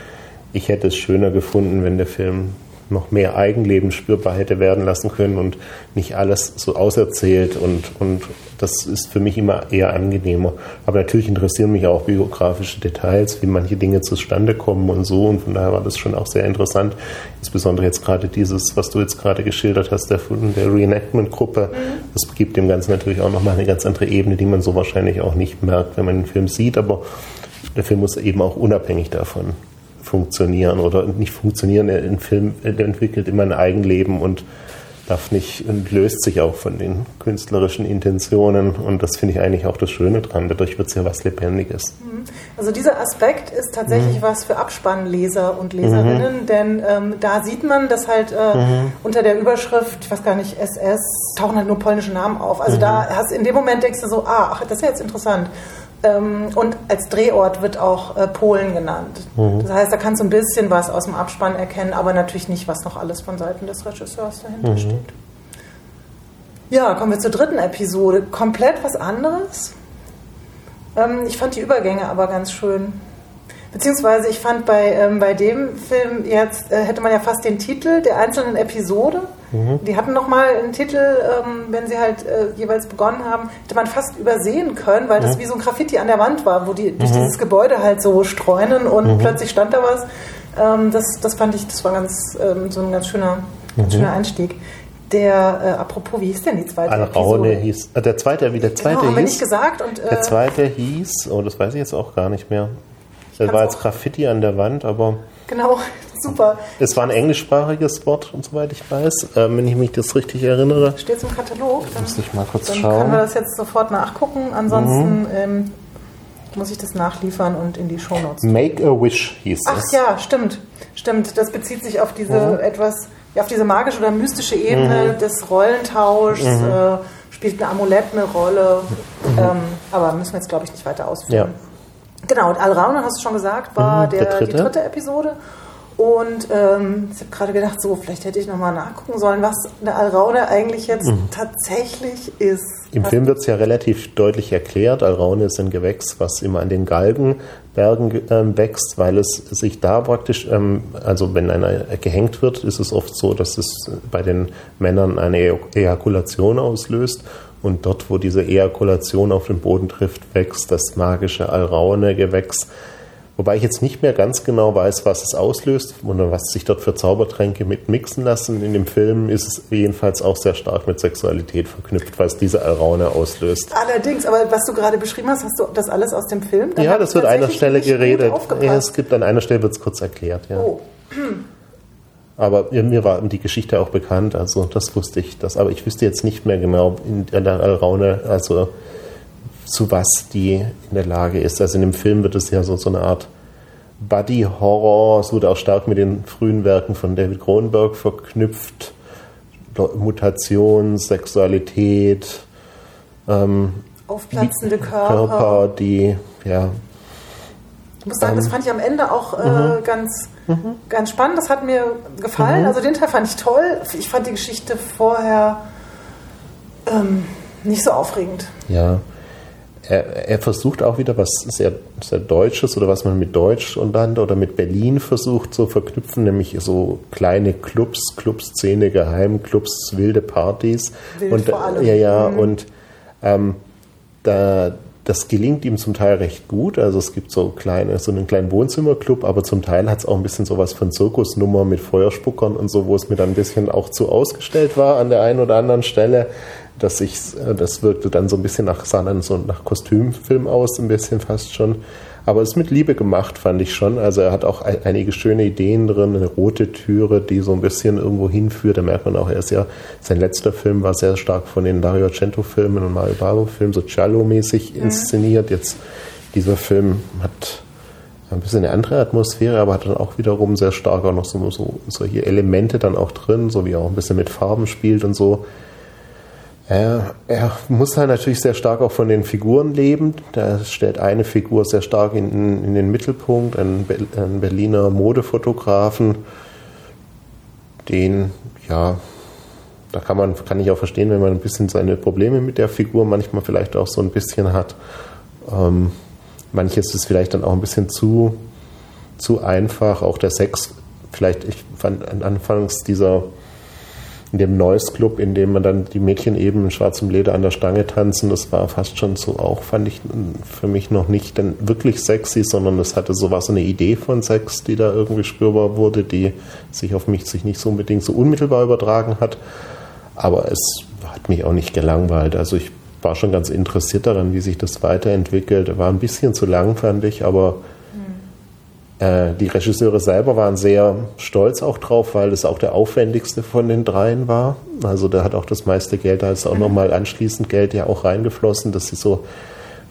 Speaker 6: Ich hätte es schöner gefunden, wenn der Film noch mehr Eigenleben spürbar hätte werden lassen können und nicht alles so auserzählt und, und das ist für mich immer eher angenehmer. Aber natürlich interessieren mich auch biografische Details, wie manche Dinge zustande kommen und so und von daher war das schon auch sehr interessant. Insbesondere jetzt gerade dieses, was du jetzt gerade geschildert hast, der, der Reenactment-Gruppe, das gibt dem Ganzen natürlich auch nochmal eine ganz andere Ebene, die man so wahrscheinlich auch nicht merkt, wenn man den Film sieht, aber der Film muss eben auch unabhängig davon funktionieren oder nicht funktionieren. Ein Film entwickelt immer ein Eigenleben und darf nicht und löst sich auch von den künstlerischen Intentionen und das finde ich eigentlich auch das Schöne dran. Dadurch wird es ja was Lebendiges.
Speaker 5: Also dieser Aspekt ist tatsächlich was für Abspannleser und Leserinnen, denn ähm, da sieht man, dass halt äh, unter der Überschrift, ich weiß gar nicht, SS, tauchen halt nur polnische Namen auf. Also da hast in dem Moment denkst du so, ah, ach, das ist ja jetzt interessant. Ähm, und als Drehort wird auch äh, Polen genannt. Das heißt, da kannst du ein bisschen was aus dem Abspann erkennen, aber natürlich nicht, was noch alles von Seiten des Regisseurs dahinter steht. Ja, kommen wir zur dritten Episode. Komplett was anderes. Ähm, ich fand die Übergänge aber ganz schön. Beziehungsweise ich fand bei, ähm, bei dem Film jetzt, äh, hätte man ja fast den Titel der einzelnen Episode. Die hatten nochmal einen Titel, ähm, wenn sie halt äh, jeweils begonnen haben, hätte man fast übersehen können, weil das wie so ein Graffiti an der Wand war, wo die durch dieses Gebäude halt so streunen und plötzlich stand da was. Ähm, das, das fand ich, das war ganz, ähm, so ein ganz schöner, ganz schöner Einstieg. Der, äh, apropos, wie hieß denn die zweite
Speaker 6: Alraune
Speaker 5: Episode?
Speaker 6: hieß, äh, der zweite, wie der zweite
Speaker 5: Genau, haben wir
Speaker 6: hieß.
Speaker 5: nicht gesagt. Und, äh,
Speaker 6: Der zweite hieß, oh, das weiß ich jetzt auch gar nicht mehr. Das war jetzt Graffiti an der Wand, aber
Speaker 5: Genau, super.
Speaker 6: es war ein englischsprachiges Wort, und soweit ich weiß, ähm, wenn ich mich das richtig erinnere.
Speaker 5: Steht im Katalog. Dann,
Speaker 6: Muss ich mal kurz
Speaker 5: dann
Speaker 6: schauen.
Speaker 5: können wir das jetzt sofort nachgucken. Ansonsten ähm, muss ich das nachliefern und in die Shownotes.
Speaker 6: Make a Wish hieß
Speaker 5: Ach
Speaker 6: es.
Speaker 5: ja, stimmt. Stimmt. Das bezieht sich auf diese etwas, ja, auf diese magische oder mystische Ebene des Rollentauschs. Äh, spielt ein Amulett eine Rolle. Ähm, aber müssen wir jetzt, glaube ich, nicht weiter ausführen.
Speaker 6: Ja.
Speaker 5: Genau, und Alraune, hast du schon gesagt, war
Speaker 6: Mhm, der
Speaker 5: der, die
Speaker 6: dritte.
Speaker 5: dritte Episode. Und ähm, ich habe gerade gedacht, so, vielleicht hätte ich nochmal nachgucken sollen, was eine Alraune eigentlich jetzt tatsächlich ist.
Speaker 6: Mhm. Im
Speaker 5: was,
Speaker 6: Film wird es ja relativ deutlich erklärt. Alraune ist ein Gewächs, was immer an den Galgenbergen ge- ähm, wächst, weil es sich da praktisch, ähm, also wenn einer gehängt wird, ist es oft so, dass es bei den Männern eine Ejakulation auslöst. Und dort, wo diese Ejakulation auf den Boden trifft, wächst das magische Alraune-Gewächs, Wobei ich jetzt nicht mehr ganz genau weiß, was es auslöst oder was sich dort für Zaubertränke mit mixen lassen. In dem Film ist es jedenfalls auch sehr stark mit Sexualität verknüpft, was diese Alraune auslöst.
Speaker 5: Allerdings, aber was du gerade beschrieben hast, hast du das alles aus dem Film? Dann
Speaker 6: ja, das wird an einer Stelle geredet. Ja, es gibt an einer Stelle wird es kurz erklärt, ja.
Speaker 5: Oh,
Speaker 6: Aber mir war die Geschichte auch bekannt, also das wusste ich. Das, aber ich wüsste jetzt nicht mehr genau in der Alraune, also zu was die in der Lage ist. Also in dem Film wird es ja so, so eine Art Buddy-Horror, es wurde auch stark mit den frühen Werken von David Cronenberg verknüpft. Mutation, Sexualität, ähm,
Speaker 5: aufplatzende Körper.
Speaker 6: Körper, die, ja,
Speaker 5: Ich muss sagen, das fand ich am Ende auch äh,
Speaker 6: Mhm.
Speaker 5: ganz, ganz spannend. Das hat mir gefallen. Also den Teil fand ich toll. Ich fand die Geschichte vorher ähm, nicht so aufregend.
Speaker 6: Ja. Er, er versucht auch wieder was sehr, sehr Deutsches oder was man mit Deutsch und dann oder mit Berlin versucht zu verknüpfen, nämlich so kleine Clubs, Clubszene, Geheimclubs, wilde Partys.
Speaker 5: Wild
Speaker 6: und. Ja, ja,
Speaker 5: Mhm.
Speaker 6: und ähm, da, das gelingt ihm zum Teil recht gut. Also es gibt so kleine, so einen kleinen Wohnzimmerclub, aber zum Teil hat es auch ein bisschen sowas von Zirkusnummer mit Feuerspuckern und so, wo es mir dann ein bisschen auch zu ausgestellt war an der einen oder anderen Stelle. Dass ich, das wirkte dann so ein bisschen nach, sah dann so nach Kostümfilm aus, ein bisschen fast schon. Aber es ist mit Liebe gemacht, fand ich schon. Also er hat auch ein, einige schöne Ideen drin, eine rote Türe, die so ein bisschen irgendwo hinführt. Da merkt man auch, er ist ja, sein letzter Film war sehr stark von den Dario Argento-Filmen und Mario Bavo-Filmen, so Giallo-mäßig inszeniert. Jetzt dieser Film hat ein bisschen eine andere Atmosphäre, aber hat dann auch wiederum sehr stark auch noch so, so solche Elemente dann auch drin, so wie er auch ein bisschen mit Farben spielt und so. Er, er muss halt natürlich sehr stark auch von den Figuren leben. Da stellt eine Figur sehr stark in, in den Mittelpunkt, einen, Be- einen Berliner Modefotografen, den, ja, da kann man, kann ich auch verstehen, wenn man ein bisschen seine Probleme mit der Figur manchmal vielleicht auch so ein bisschen hat. Ähm, manches ist vielleicht dann auch ein bisschen zu, zu einfach. Auch der Sex, vielleicht, ich fand an- anfangs dieser, in dem Noise Club, in dem man dann die Mädchen eben in schwarzem Leder an der Stange tanzen, das war fast schon so auch, fand ich für mich noch nicht dann wirklich sexy, sondern es hatte so was, so eine Idee von Sex, die da irgendwie spürbar wurde, die sich auf mich sich nicht so unbedingt so unmittelbar übertragen hat. Aber es hat mich auch nicht gelangweilt. Also ich war schon ganz interessiert daran, wie sich das weiterentwickelt. War ein bisschen zu lang, fand ich, aber die Regisseure selber waren sehr stolz auch drauf, weil es auch der aufwendigste von den dreien war. Also da hat auch das meiste Geld, da ist auch nochmal anschließend Geld ja auch reingeflossen, dass sie so,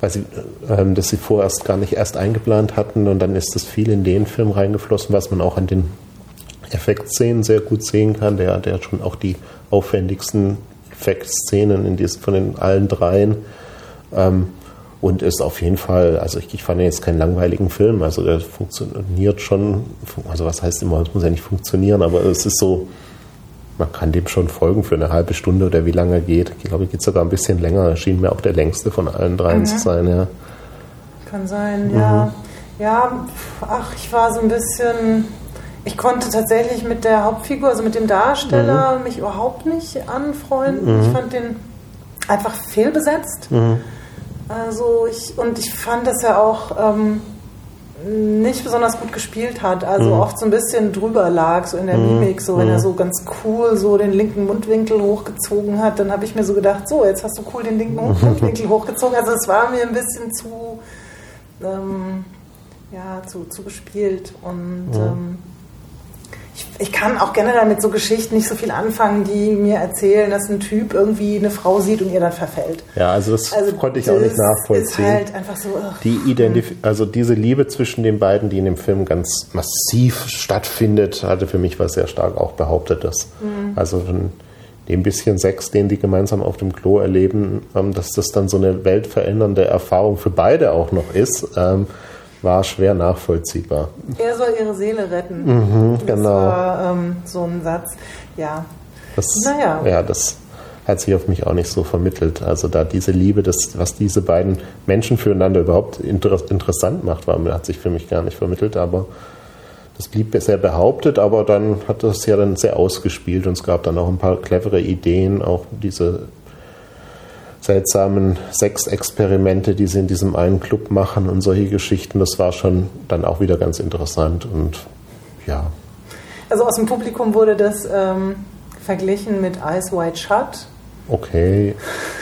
Speaker 6: weil sie, ähm, dass sie vorerst gar nicht erst eingeplant hatten und dann ist das viel in den Film reingeflossen, was man auch an den Effektszenen sehr gut sehen kann. Der, der hat schon auch die aufwendigsten Effektszenen in diesen, von den allen dreien. Ähm, und ist auf jeden Fall, also ich, ich fand jetzt keinen langweiligen Film. Also der funktioniert schon, also was heißt immer, es muss ja nicht funktionieren, aber es ist so, man kann dem schon folgen für eine halbe Stunde oder wie lange er geht. Ich glaube, geht sogar ein bisschen länger. Er schien mir auch der längste von allen dreien zu sein, ja.
Speaker 5: Kann sein, ja. Ja, ach, ich war so ein bisschen. Ich konnte tatsächlich mit der Hauptfigur, also mit dem Darsteller, mich überhaupt nicht anfreunden. Ich fand den einfach fehlbesetzt. Also ich, und ich fand, dass er auch ähm, nicht besonders gut gespielt hat. Also oft so ein bisschen drüber lag, so in der Mimik, so wenn er so ganz cool so den linken Mundwinkel hochgezogen hat, dann habe ich mir so gedacht, so, jetzt hast du cool den linken Mundwinkel hochgezogen. Also es war mir ein bisschen zu, ähm, ja, zu, zu gespielt. Und ähm, ich, ich kann auch generell mit so Geschichten nicht so viel anfangen, die mir erzählen, dass ein Typ irgendwie eine Frau sieht und ihr dann verfällt.
Speaker 6: Ja, also das
Speaker 5: Also
Speaker 6: konnte ich auch nicht nachvollziehen.
Speaker 5: Ist halt einfach so. ugh.
Speaker 6: Die Identif also diese Liebe zwischen den beiden, die in dem Film ganz massiv stattfindet, hatte für mich was sehr stark auch behauptetes. Also von dem bisschen Sex, den die gemeinsam auf dem Klo erleben, ähm, dass das dann so eine weltverändernde Erfahrung für beide auch noch ist, ähm, war schwer nachvollziehbar.
Speaker 5: Er soll ihre Seele retten. das
Speaker 6: genau.
Speaker 5: war ähm, so ein Satz. Ja.
Speaker 6: Das,
Speaker 5: Naja.
Speaker 6: Ja, das hat sich auf mich auch nicht so vermittelt. Also da diese Liebe, das, was diese beiden Menschen füreinander überhaupt inter interessant macht, war, hat sich für mich gar nicht vermittelt, aber das blieb sehr behauptet, aber dann hat das ja dann sehr ausgespielt und es gab dann auch ein paar clevere Ideen, auch diese seltsamen Sexexperimente, die sie in diesem einen Club machen und solche Geschichten. Das war schon dann auch wieder ganz interessant und ja.
Speaker 5: Also aus dem Publikum wurde das ähm, verglichen mit Eyes Wide Shut.
Speaker 6: Okay.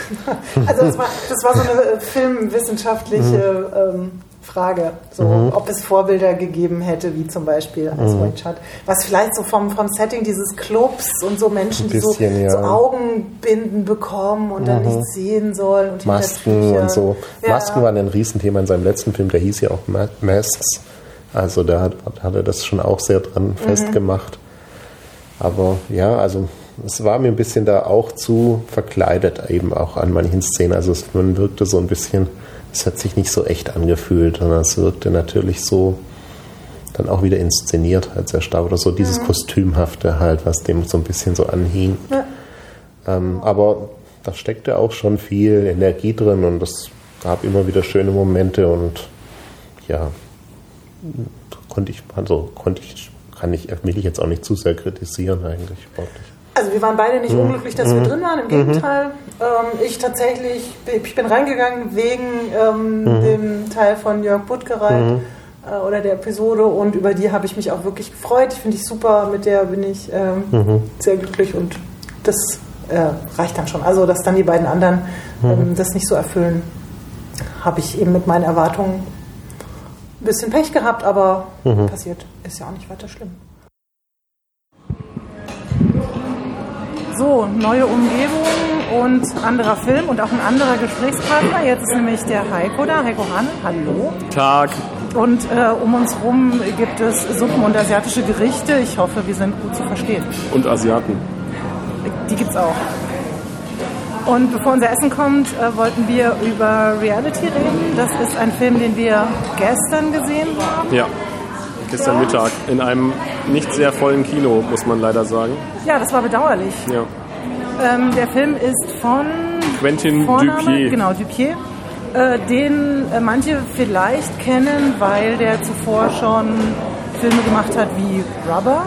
Speaker 5: also das war, das war so eine äh, filmwissenschaftliche ähm, Frage, so,
Speaker 6: Mhm.
Speaker 5: ob es Vorbilder gegeben hätte, wie zum Beispiel Eyes
Speaker 6: Mhm.
Speaker 5: Shut. Was vielleicht so vom, vom Setting dieses Clubs und so Menschen,
Speaker 6: Ein
Speaker 5: die so,
Speaker 6: bisschen, ja.
Speaker 5: so Augenbinden bekommen und dann
Speaker 6: Mhm.
Speaker 5: nichts sehen sollen. Und
Speaker 6: Masken und so.
Speaker 5: Ja.
Speaker 6: Masken waren ein Riesenthema in seinem letzten Film, der hieß ja auch Ma- Masks. Also da hat, hat er das schon auch sehr dran
Speaker 5: Mhm.
Speaker 6: festgemacht. Aber ja, also es war mir ein bisschen da auch zu verkleidet eben auch an manchen Szenen. Also es, man wirkte so ein bisschen, es hat sich nicht so echt angefühlt, sondern es wirkte natürlich so dann auch wieder inszeniert als er starb oder so dieses Kostümhafte halt, was dem so ein bisschen so anhing.
Speaker 5: Ja.
Speaker 6: Ähm, aber da steckte auch schon viel Energie drin und es gab immer wieder schöne Momente und ja, konnte ich, also konnte ich, kann ich, will ich jetzt auch nicht zu sehr kritisieren eigentlich. überhaupt nicht.
Speaker 5: Also wir waren beide nicht
Speaker 6: Mhm.
Speaker 5: unglücklich, dass wir drin waren, im Gegenteil. Ähm, ich tatsächlich, ich bin reingegangen wegen ähm,
Speaker 6: Mhm.
Speaker 5: dem Teil von Jörg Buttgereit äh, oder der Episode und über die habe ich mich auch wirklich gefreut. Finde ich super, mit der bin ich ähm,
Speaker 6: Mhm.
Speaker 5: sehr glücklich und das äh, reicht dann schon. Also dass dann die beiden anderen
Speaker 6: Mhm.
Speaker 5: ähm, das nicht so erfüllen, habe ich eben mit meinen Erwartungen ein bisschen Pech gehabt, aber
Speaker 6: Mhm.
Speaker 5: passiert, ist ja auch nicht weiter schlimm. So, neue Umgebung und anderer Film und auch ein anderer Gesprächspartner. Jetzt ist nämlich der Heiko da. Heiko Hahn, hallo.
Speaker 1: Tag.
Speaker 5: Und äh, um uns rum gibt es Suppen und asiatische Gerichte. Ich hoffe, wir sind gut zu verstehen.
Speaker 1: Und Asiaten.
Speaker 5: Die gibt's auch. Und bevor unser Essen kommt, äh, wollten wir über Reality reden. Das ist ein Film, den wir gestern gesehen haben.
Speaker 1: Ja. Gestern Mittag in einem nicht sehr vollen Kino, muss man leider sagen.
Speaker 5: Ja, das war bedauerlich.
Speaker 1: Ja.
Speaker 5: Ähm, der Film ist von
Speaker 1: Quentin
Speaker 5: Vorname,
Speaker 1: Dupier.
Speaker 5: Genau, Dupier. Äh, den äh, manche vielleicht kennen, weil der zuvor schon Filme gemacht hat wie Rubber.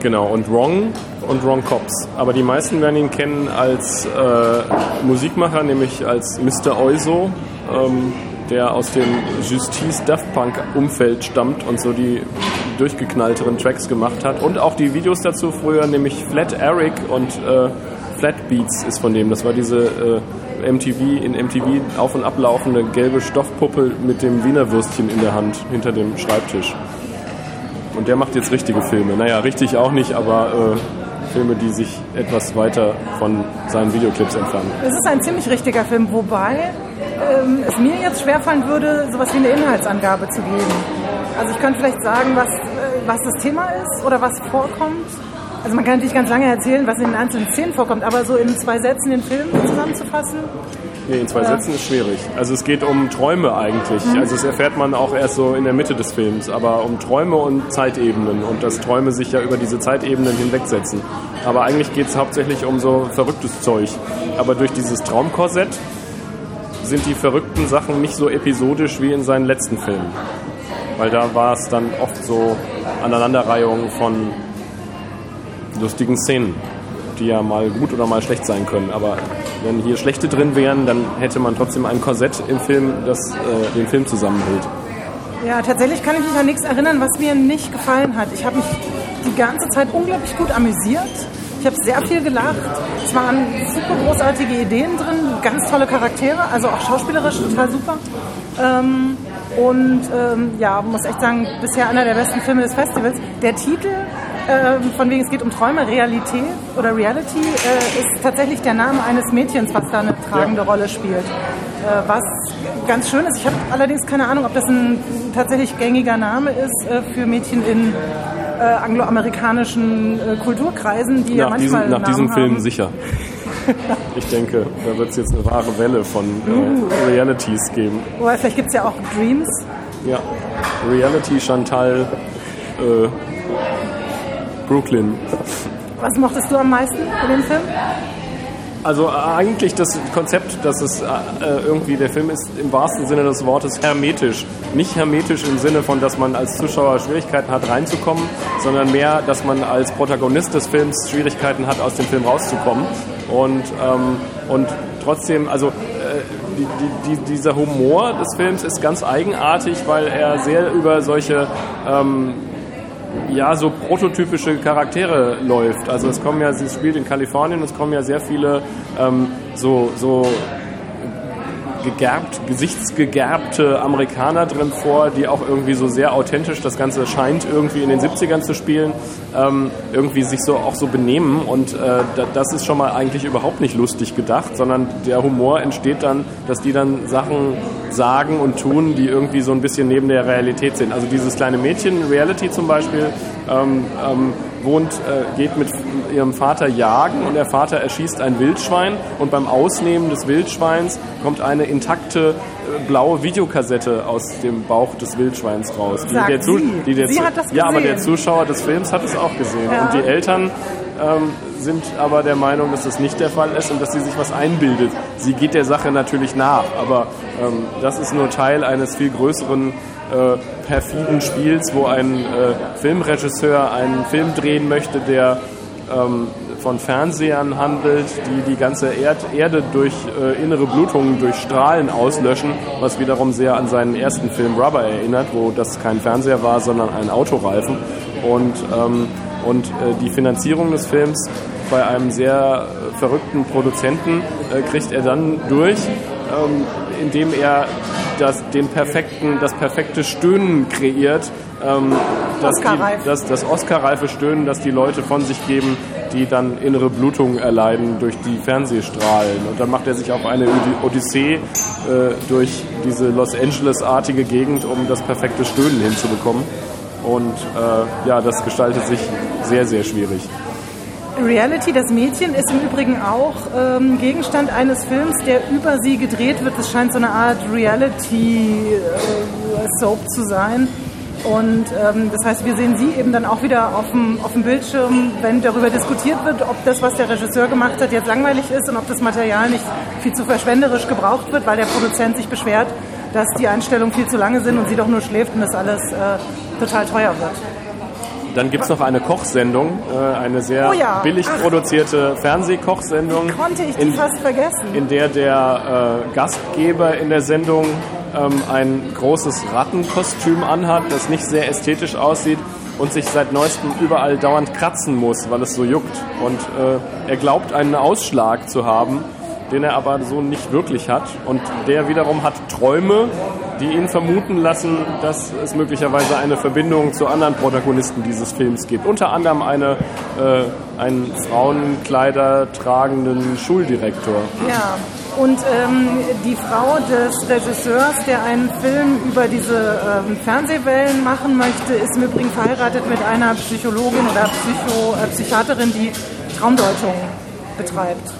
Speaker 1: Genau, und Wrong und Wrong Cops. Aber die meisten werden ihn kennen als äh, Musikmacher, nämlich als Mr. Oizo, ähm, der aus dem Justice Daft Punk Umfeld stammt und so die durchgeknallteren Tracks gemacht hat. Und auch die Videos dazu früher, nämlich Flat Eric und äh, Flat Beats ist von dem. Das war diese äh, MTV, in MTV auf und ablaufende gelbe Stoffpuppe mit dem Wiener Würstchen in der Hand hinter dem Schreibtisch. Und der macht jetzt richtige Filme. Naja, richtig auch nicht, aber äh, Filme, die sich etwas weiter von seinen Videoclips entfernen.
Speaker 5: Es ist ein ziemlich richtiger Film, wobei ähm, es mir jetzt schwerfallen würde, sowas wie eine Inhaltsangabe zu geben. Also ich könnte vielleicht sagen, was, äh, was das Thema ist oder was vorkommt. Also man kann natürlich ganz lange erzählen, was in den einzelnen Szenen vorkommt, aber so in zwei Sätzen den Film zusammenzufassen.
Speaker 1: Nee, in zwei
Speaker 5: Ja.
Speaker 1: Sätzen ist schwierig. Also es geht um Träume eigentlich. Also das erfährt man auch erst so in der Mitte des Films, aber um Träume und Zeitebenen und dass Träume sich ja über diese Zeitebenen hinwegsetzen. Aber eigentlich geht es hauptsächlich um so verrücktes Zeug. Aber durch dieses Traumkorsett sind die verrückten Sachen nicht so episodisch wie in seinen letzten Filmen. Weil da war es dann oft so Aneinanderreihungen von lustigen Szenen, die ja mal gut oder mal schlecht sein können. Aber wenn hier schlechte drin wären, dann hätte man trotzdem ein Korsett im Film, das äh, den Film zusammenhält.
Speaker 5: Ja, tatsächlich kann ich mich an nichts erinnern, was mir nicht gefallen hat. Ich habe mich die ganze Zeit unglaublich gut amüsiert. Ich habe sehr viel gelacht. Es waren super großartige Ideen drin, ganz tolle Charaktere, also auch schauspielerisch total super. Ähm, und ähm, ja, muss echt sagen, bisher einer der besten Filme des Festivals. Der Titel, ähm, von wegen es geht um Träume, Realität oder Reality, äh, ist tatsächlich der Name eines Mädchens, was da eine tragende Rolle spielt. Äh, was ganz schön ist. Ich habe allerdings keine Ahnung, ob das ein tatsächlich gängiger Name ist äh, für Mädchen in äh, angloamerikanischen äh, Kulturkreisen, die ja
Speaker 1: Nach diesem,
Speaker 5: manchmal
Speaker 1: nach
Speaker 5: Namen
Speaker 1: diesem Film
Speaker 5: haben.
Speaker 1: sicher. Ich denke, da wird es jetzt eine wahre Welle von äh, Realities geben.
Speaker 5: Oder vielleicht gibt es ja auch Dreams.
Speaker 1: Ja, Reality Chantal äh, Brooklyn.
Speaker 5: Was mochtest du am meisten in dem Film?
Speaker 1: Also äh, eigentlich das Konzept, dass es äh, irgendwie der Film ist im wahrsten Sinne des Wortes hermetisch. Nicht hermetisch im Sinne von, dass man als Zuschauer Schwierigkeiten hat reinzukommen, sondern mehr, dass man als Protagonist des Films Schwierigkeiten hat aus dem Film rauszukommen. Und, ähm, und trotzdem, also äh, die, die, dieser Humor des Films ist ganz eigenartig, weil er sehr über solche ähm, ja, so prototypische Charaktere läuft. Also es kommen ja, sie spielt in Kalifornien, es kommen ja sehr viele ähm, so, so gegerbt, gesichtsgegerbte Amerikaner drin vor, die auch irgendwie so sehr authentisch, das Ganze scheint irgendwie in den 70ern zu spielen, ähm, irgendwie sich so auch so benehmen und äh, das ist schon mal eigentlich überhaupt nicht lustig gedacht, sondern der Humor entsteht dann, dass die dann Sachen sagen und tun, die irgendwie so ein bisschen neben der Realität sind. Also dieses kleine Mädchen, Reality zum Beispiel, ähm, ähm, wohnt, äh, geht mit ihrem Vater jagen und der Vater erschießt ein Wildschwein und beim Ausnehmen des Wildschweins kommt eine intakte äh, blaue Videokassette aus dem Bauch des Wildschweins raus.
Speaker 5: Die, der,
Speaker 1: sie. Die der
Speaker 5: sie hat das
Speaker 1: ja, aber der
Speaker 5: gesehen.
Speaker 1: Zuschauer des Films hat es auch gesehen.
Speaker 5: Ja.
Speaker 1: Und die Eltern ähm, sind aber der Meinung, dass das nicht der Fall ist und dass sie sich was einbildet. Sie geht der Sache natürlich nach, aber ähm, das ist nur Teil eines viel größeren äh, perfiden Spiels, wo ein äh, Filmregisseur einen Film drehen möchte, der ähm, von Fernsehern handelt, die die ganze Erd Erde durch äh, innere Blutungen, durch Strahlen auslöschen, was wiederum sehr an seinen ersten Film Rubber erinnert, wo das kein Fernseher war, sondern ein Autoreifen. Und, ähm, und äh, die Finanzierung des Films bei einem sehr äh, verrückten Produzenten äh, kriegt er dann durch, ähm, indem er das, den perfekten, das perfekte Stöhnen kreiert, ähm, das, die, das, das Oscar-reife Stöhnen, das die Leute von sich geben, die dann innere Blutungen erleiden durch die Fernsehstrahlen. Und dann macht er sich auf eine Ody- Odyssee äh, durch diese Los Angeles-artige Gegend, um das perfekte Stöhnen hinzubekommen. Und äh, ja, das gestaltet sich sehr, sehr schwierig.
Speaker 5: Reality, das Mädchen, ist im Übrigen auch ähm, Gegenstand eines Films, der über sie gedreht wird. Es scheint so eine Art Reality-Soap zu sein. Und ähm, das heißt, wir sehen sie eben dann auch wieder auf dem, auf dem Bildschirm, wenn darüber diskutiert wird, ob das, was der Regisseur gemacht hat, jetzt langweilig ist und ob das Material nicht viel zu verschwenderisch gebraucht wird, weil der Produzent sich beschwert, dass die Einstellungen viel zu lange sind und sie doch nur schläft und das alles äh, total teuer wird.
Speaker 1: Dann gibt es noch eine Kochsendung, äh, eine sehr
Speaker 5: Oh ja.
Speaker 1: billig
Speaker 5: Ach.
Speaker 1: produzierte Fernsehkochsendung.
Speaker 5: Konnte ich
Speaker 1: in,
Speaker 5: fast vergessen.
Speaker 1: in der der äh, Gastgeber in der Sendung ähm, ein großes Rattenkostüm anhat, das nicht sehr ästhetisch aussieht und sich seit neuestem überall dauernd kratzen muss, weil es so juckt. Und äh, er glaubt, einen Ausschlag zu haben, den er aber so nicht wirklich hat. Und der wiederum hat Träume, die ihn vermuten lassen, dass es möglicherweise eine Verbindung zu anderen Protagonisten dieses Films gibt. Unter anderem eine, äh, einen Frauenkleider tragenden Schuldirektor.
Speaker 5: Ja, und ähm, die Frau des Regisseurs, der einen Film über diese ähm, Fernsehwellen machen möchte, ist im Übrigen verheiratet mit einer Psychologin oder Psycho, äh, Psychiaterin, die Traumdeutung betreibt.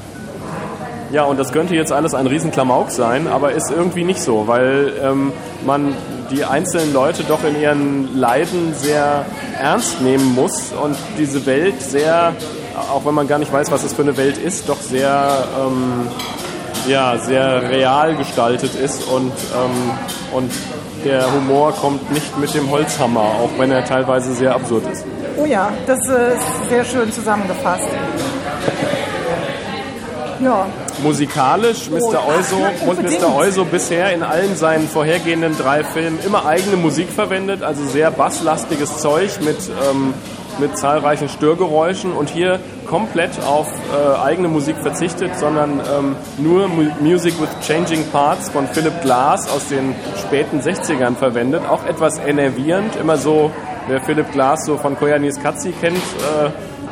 Speaker 1: Ja, und das könnte jetzt alles ein Riesenklamauk sein, aber ist irgendwie nicht so, weil ähm, man die einzelnen Leute doch in ihren Leiden sehr ernst nehmen muss und diese Welt sehr, auch wenn man gar nicht weiß, was es für eine Welt ist, doch sehr, ähm, ja, sehr real gestaltet ist und, ähm, und der Humor kommt nicht mit dem Holzhammer, auch wenn er teilweise sehr absurd ist.
Speaker 5: Oh ja, das äh, ist sehr schön zusammengefasst. Ja,
Speaker 1: Musikalisch Mr. Euso und. Mr. Euso bisher in allen seinen vorhergehenden drei Filmen immer eigene Musik verwendet, also sehr basslastiges Zeug mit, ähm, mit zahlreichen Störgeräuschen und hier komplett auf äh, eigene Musik verzichtet, sondern ähm, nur Mu Music with Changing Parts von Philip Glass aus den späten 60ern verwendet, auch etwas enervierend, immer so, wer Philip Glass so von Koyanis Katzi kennt, äh,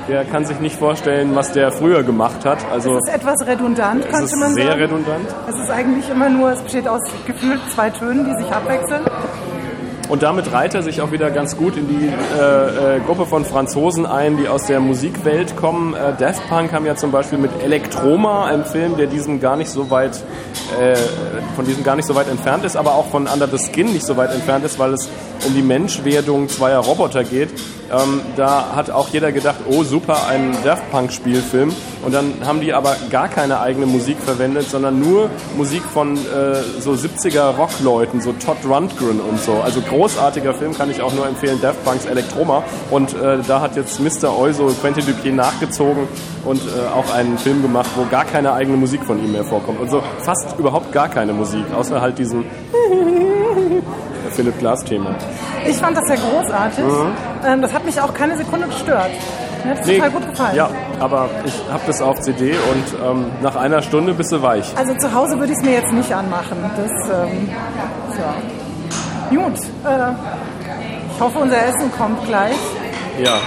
Speaker 1: der kann sich nicht vorstellen, was der früher gemacht hat. Also
Speaker 5: es ist etwas redundant,
Speaker 1: es
Speaker 5: könnte
Speaker 1: ist
Speaker 5: man
Speaker 1: sehr
Speaker 5: sagen.
Speaker 1: redundant.
Speaker 5: Es ist eigentlich immer nur, es besteht aus gefühlt zwei Tönen, die sich abwechseln.
Speaker 1: Und damit reiht er sich auch wieder ganz gut in die äh, äh, Gruppe von Franzosen ein, die aus der Musikwelt kommen. Äh, Daft Punk haben ja zum Beispiel mit Electroma, einem Film, der diesem gar nicht so weit, äh, von diesem gar nicht so weit entfernt ist, aber auch von Under the Skin nicht so weit entfernt ist, weil es um die Menschwerdung zweier Roboter geht, Ähm, da hat auch jeder gedacht, oh super, ein Daft Punk Spielfilm. Und dann haben die aber gar keine eigene Musik verwendet, sondern nur Musik von äh, so 70er Rockleuten, so Todd Rundgren und so. Also großartiger Film, kann ich auch nur empfehlen, Daft Punks Elektroma. Und äh, da hat jetzt Mr. Oizo Quentin Dupier nachgezogen und äh, auch einen Film gemacht, wo gar keine eigene Musik von ihm mehr vorkommt. Und so fast überhaupt gar keine Musik, außer halt diesen Philipp Glass Thema.
Speaker 5: Ich fand das sehr großartig. Ähm, Das hat mich auch keine Sekunde gestört. Mir hat es total gut gefallen.
Speaker 1: Ja, aber ich habe das auf CD und ähm, nach einer Stunde bist du weich.
Speaker 5: Also zu Hause würde ich es mir jetzt nicht anmachen. Das, ähm, ja. Gut. Äh, ich hoffe, unser Essen kommt gleich.
Speaker 1: Ja,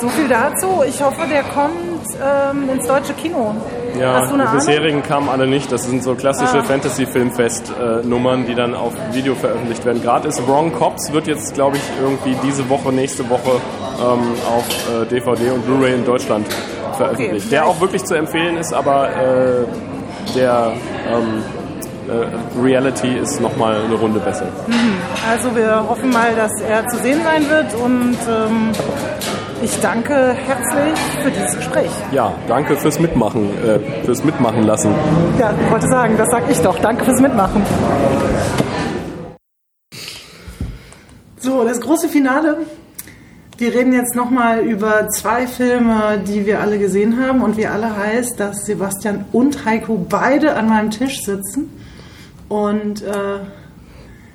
Speaker 5: So viel dazu. Ich hoffe, der kommt ähm, ins deutsche Kino.
Speaker 1: Ja
Speaker 5: Hast du eine
Speaker 1: die bisherigen kamen alle nicht. Das sind so klassische
Speaker 5: Ah.
Speaker 1: Fantasy-Filmfest-Nummern, die dann auf Video veröffentlicht werden. Gerade ist Wrong Cops wird jetzt, glaube ich, irgendwie diese Woche, nächste Woche ähm, auf äh, DVD und Blu-ray in Deutschland veröffentlicht.
Speaker 5: Okay,
Speaker 1: der auch wirklich zu empfehlen ist, aber äh, der ähm, äh, Reality ist nochmal eine Runde besser.
Speaker 5: Also wir hoffen mal, dass er zu sehen sein wird und ähm, ich danke herzlich für dieses Gespräch.
Speaker 1: Ja, danke fürs Mitmachen, äh, fürs Mitmachen lassen.
Speaker 5: Ja, ich wollte sagen, das sag ich doch. Danke fürs Mitmachen. So, das große Finale. Wir reden jetzt nochmal über zwei Filme, die wir alle gesehen haben. Und wie alle heißt, dass Sebastian und Heiko beide an meinem Tisch sitzen. Und äh,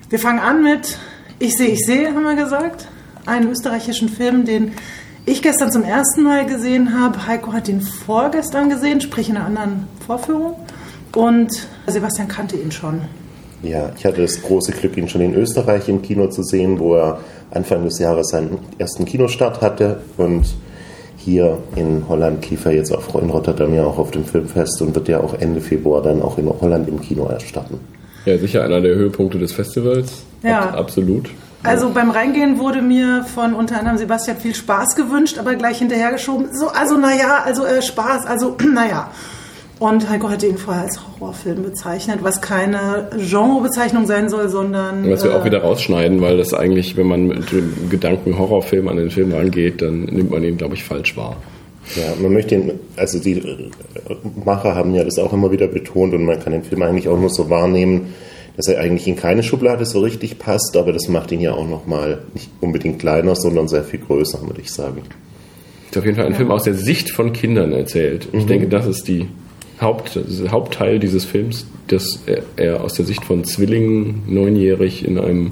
Speaker 5: wir fangen an mit Ich sehe, ich sehe, haben wir gesagt. Einen österreichischen Film, den ich gestern zum ersten Mal gesehen habe. Heiko hat ihn vorgestern gesehen, sprich in einer anderen Vorführung. Und Sebastian kannte ihn schon.
Speaker 6: Ja, ich hatte das große Glück, ihn schon in Österreich im Kino zu sehen, wo er Anfang des Jahres seinen ersten Kinostart hatte. Und hier in Holland lief er jetzt auch in Rotterdam ja auch auf dem Filmfest und wird ja auch Ende Februar dann auch in Holland im Kino erstatten.
Speaker 1: Ja, sicher einer der Höhepunkte des Festivals.
Speaker 5: Ja.
Speaker 1: Ab- absolut.
Speaker 5: Also beim Reingehen wurde mir von unter anderem Sebastian viel Spaß gewünscht, aber gleich hinterhergeschoben. So, also naja, also äh, Spaß, also naja. Und Heiko hatte ihn vorher als Horrorfilm bezeichnet, was keine Genrebezeichnung sein soll, sondern.
Speaker 1: Was wir
Speaker 5: äh,
Speaker 1: auch wieder rausschneiden, weil das eigentlich, wenn man mit dem Gedanken Horrorfilm an den Film rangeht, dann nimmt man ihn, glaube ich, falsch wahr.
Speaker 6: Ja, man möchte ihn, also die Macher haben ja das auch immer wieder betont und man kann den Film eigentlich auch nur so wahrnehmen, dass er eigentlich in keine Schublade so richtig passt, aber das macht ihn ja auch nochmal nicht unbedingt kleiner, sondern sehr viel größer, würde ich sagen.
Speaker 1: Ist auf jeden Fall ein Film aus der Sicht von Kindern erzählt. Ich denke, das ist die Haupt, Hauptteil dieses Films, dass er, er aus der Sicht von Zwillingen, neunjährig in einem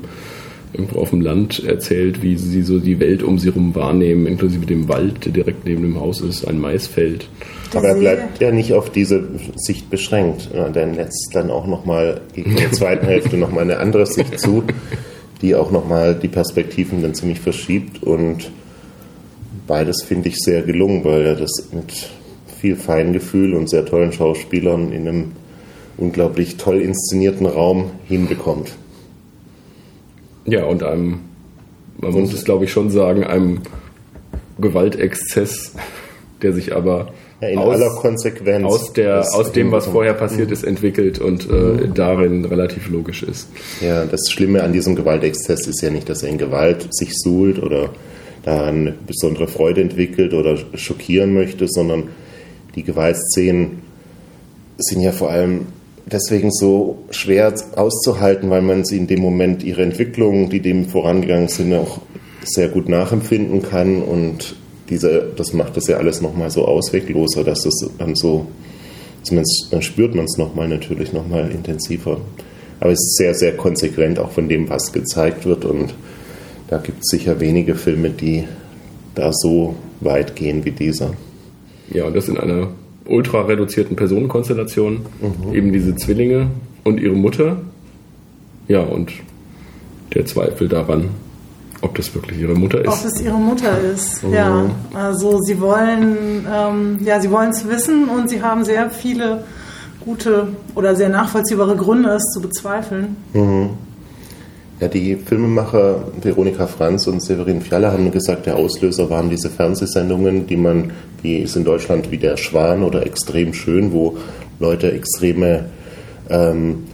Speaker 1: irgendwo auf dem Land erzählt, wie sie so die Welt um sie herum wahrnehmen, inklusive dem Wald, der direkt neben dem Haus ist, ein Maisfeld.
Speaker 6: Aber er bleibt ja nicht auf diese Sicht beschränkt. Denn lässt dann auch nochmal in der zweiten Hälfte nochmal eine andere Sicht zu, die auch nochmal die Perspektiven dann ziemlich verschiebt. Und beides finde ich sehr gelungen, weil er das mit viel Feingefühl und sehr tollen Schauspielern in einem unglaublich toll inszenierten Raum hinbekommt.
Speaker 1: Ja, und einem, man muss es glaube ich schon sagen, einem Gewaltexzess, der sich aber
Speaker 6: Ja, in
Speaker 1: aus,
Speaker 6: aller Konsequenz.
Speaker 1: aus, der, aus dem, was vorher passiert ist, entwickelt und äh, darin relativ logisch ist.
Speaker 6: Ja, das Schlimme an diesem Gewaltexzess ist ja nicht, dass er in Gewalt sich suhlt oder da eine besondere Freude entwickelt oder schockieren möchte, sondern die Gewaltszenen sind ja vor allem deswegen so schwer auszuhalten, weil man sie in dem Moment ihre Entwicklung, die dem vorangegangen sind, auch sehr gut nachempfinden kann und diese, das macht das ja alles nochmal so auswegloser, dass das dann so, zumindest dann spürt man es nochmal natürlich nochmal intensiver. Aber es ist sehr, sehr konsequent auch von dem, was gezeigt wird und da gibt es sicher wenige Filme, die da so weit gehen wie dieser.
Speaker 1: Ja, und das in einer ultra reduzierten Personenkonstellation.
Speaker 5: Mhm.
Speaker 1: Eben diese Zwillinge und ihre Mutter. Ja, und der Zweifel daran, ob das wirklich ihre Mutter
Speaker 5: Ob
Speaker 1: ist.
Speaker 5: es ihre Mutter ist, ja. Also sie wollen, ähm, ja, sie wollen es wissen und sie haben sehr viele gute oder sehr nachvollziehbare Gründe, es zu bezweifeln.
Speaker 6: Ja, die Filmemacher Veronika Franz und Severin Fiala haben gesagt, der Auslöser waren diese Fernsehsendungen, die man, wie es in Deutschland wie der Schwan oder extrem schön, wo Leute extreme ähm,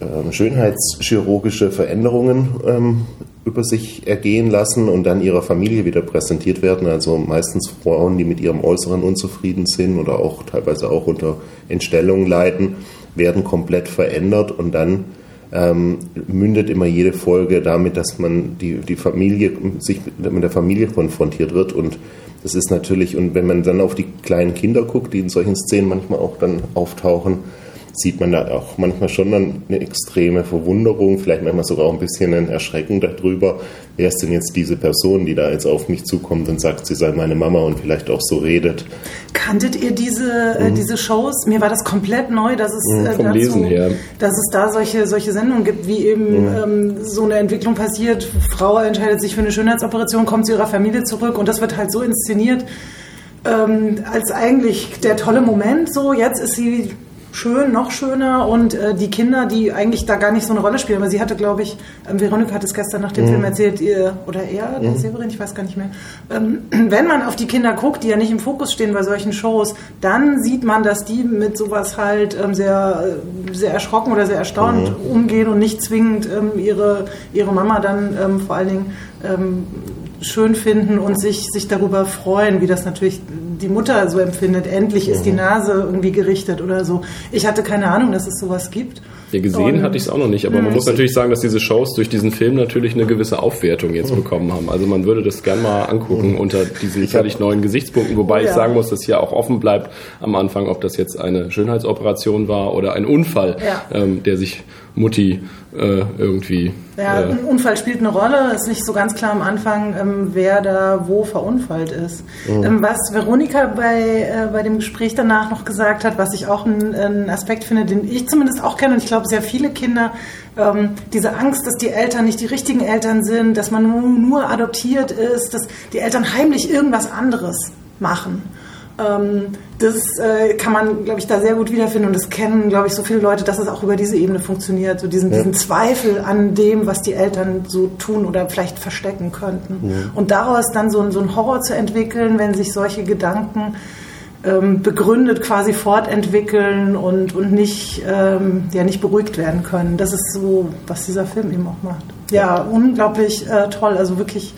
Speaker 6: ähm, schönheitschirurgische Veränderungen ähm, über sich ergehen lassen und dann ihrer Familie wieder präsentiert werden. Also meistens Frauen, die mit ihrem Äußeren unzufrieden sind oder auch teilweise auch unter Entstellungen leiden, werden komplett verändert und dann ähm, mündet immer jede Folge damit, dass man die, die Familie sich mit der Familie konfrontiert wird. Und das ist natürlich, und wenn man dann auf die kleinen Kinder guckt, die in solchen Szenen manchmal auch dann auftauchen, sieht man da auch manchmal schon dann eine extreme Verwunderung, vielleicht manchmal sogar auch ein bisschen ein Erschrecken darüber, wer ist denn jetzt diese Person, die da jetzt auf mich zukommt und sagt, sie sei meine Mama und vielleicht auch so redet.
Speaker 5: Kanntet ihr diese, äh, diese Shows? Mir war das komplett neu, dass es,
Speaker 1: Mhm,
Speaker 5: äh,
Speaker 1: vom
Speaker 5: dazu,
Speaker 1: Lesen her.
Speaker 5: dass es da solche, solche Sendungen gibt, wie eben ähm, so eine Entwicklung passiert. Frau entscheidet sich für eine Schönheitsoperation, kommt zu ihrer Familie zurück und das wird halt so inszeniert, ähm, als eigentlich der tolle Moment. So, jetzt ist sie schön, noch schöner und äh, die Kinder, die eigentlich da gar nicht so eine Rolle spielen, weil sie hatte, glaube ich, ähm, Veronika hat es gestern nach dem Film erzählt, ihr, oder er, der Severin, ich weiß gar nicht mehr, ähm, wenn man auf die Kinder guckt, die ja nicht im Fokus stehen bei solchen Shows, dann sieht man, dass die mit sowas halt ähm, sehr, äh, sehr erschrocken oder sehr erstaunt umgehen und nicht zwingend ähm, ihre, ihre Mama dann ähm, vor allen Dingen ähm, schön finden und sich, sich darüber freuen, wie das natürlich die Mutter so empfindet. Endlich ist die Nase irgendwie gerichtet oder so. Ich hatte keine Ahnung, dass es sowas gibt.
Speaker 1: Ja, gesehen
Speaker 5: Und-
Speaker 1: hatte ich es auch noch nicht, aber man muss natürlich sagen, dass diese Shows durch diesen Film natürlich eine gewisse Aufwertung jetzt bekommen haben. Also man würde das gern mal angucken unter diesen völlig neuen Gesichtspunkten, wobei ich
Speaker 5: Ja.
Speaker 1: sagen muss, dass hier auch offen bleibt am Anfang, ob das jetzt eine Schönheitsoperation war oder ein Unfall,
Speaker 5: Ja.
Speaker 1: ähm, der sich Mutti äh, irgendwie
Speaker 5: Ja,
Speaker 1: äh,
Speaker 5: ein Unfall spielt eine Rolle. Ist nicht so ganz klar am Anfang, ähm, wer da wo verunfallt ist. Ähm, was Veronika bei, äh, bei dem Gespräch danach noch gesagt hat, was ich auch einen, einen Aspekt finde, den ich zumindest auch kenne und ich glaube sehr viele Kinder, ähm, diese Angst, dass die Eltern nicht die richtigen Eltern sind, dass man nur, nur adoptiert ist, dass die Eltern heimlich irgendwas anderes machen. Ähm, das äh, kann man, glaube ich, da sehr gut wiederfinden und das kennen, glaube ich, so viele Leute, dass es auch über diese Ebene funktioniert. So diesen, diesen Zweifel an dem, was die Eltern so tun oder vielleicht verstecken könnten. Und daraus dann so, ein- so einen Horror zu entwickeln, wenn sich solche Gedanken ähm, begründet quasi fortentwickeln und, und nicht, ähm, ja, nicht beruhigt werden können. Das ist so, was dieser Film eben auch macht. Ja, unglaublich äh, toll. Also wirklich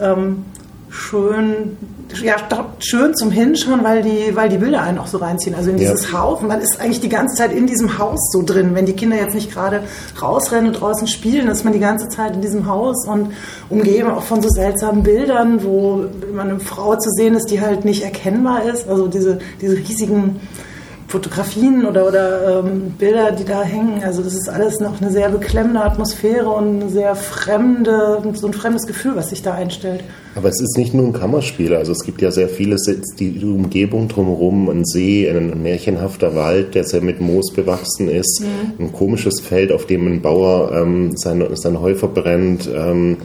Speaker 5: ähm, schön, ja, schön zum Hinschauen, weil die, weil die Bilder einen auch so reinziehen. Also in
Speaker 6: Ja.
Speaker 5: dieses Haus. Man ist eigentlich die ganze Zeit in diesem Haus so drin. Wenn die Kinder jetzt nicht gerade rausrennen und draußen spielen, dann ist man die ganze Zeit in diesem Haus und umgeben auch von so seltsamen Bildern, wo immer eine Frau zu sehen ist, die halt nicht erkennbar ist. Also diese, diese riesigen Fotografien oder, oder ähm, Bilder, die da hängen. Also das ist alles noch eine sehr beklemmende Atmosphäre und eine sehr fremde, so ein fremdes Gefühl, was sich da einstellt.
Speaker 6: Aber es ist nicht nur ein Kammerspiel, also es gibt ja sehr viele, Sets, die Umgebung drumherum, ein See, ein märchenhafter Wald, der sehr mit Moos bewachsen ist, ein komisches Feld, auf dem ein Bauer ähm, sein, sein Heu verbrennt. Ähm,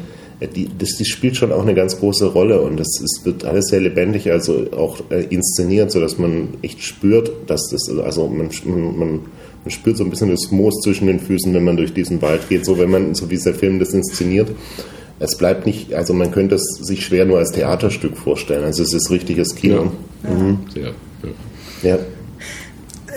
Speaker 6: die, das, die spielt schon auch eine ganz große Rolle und es, es wird alles sehr lebendig, also auch äh, inszeniert, sodass man echt spürt, dass das, also man, man, man man spürt so ein bisschen das Moos zwischen den Füßen, wenn man durch diesen Wald geht, so wenn man, so wie der Film das inszeniert. Es bleibt nicht, also man könnte es sich schwer nur als Theaterstück vorstellen. Also es ist richtiges Kino.
Speaker 1: sehr, ja.
Speaker 6: Ja.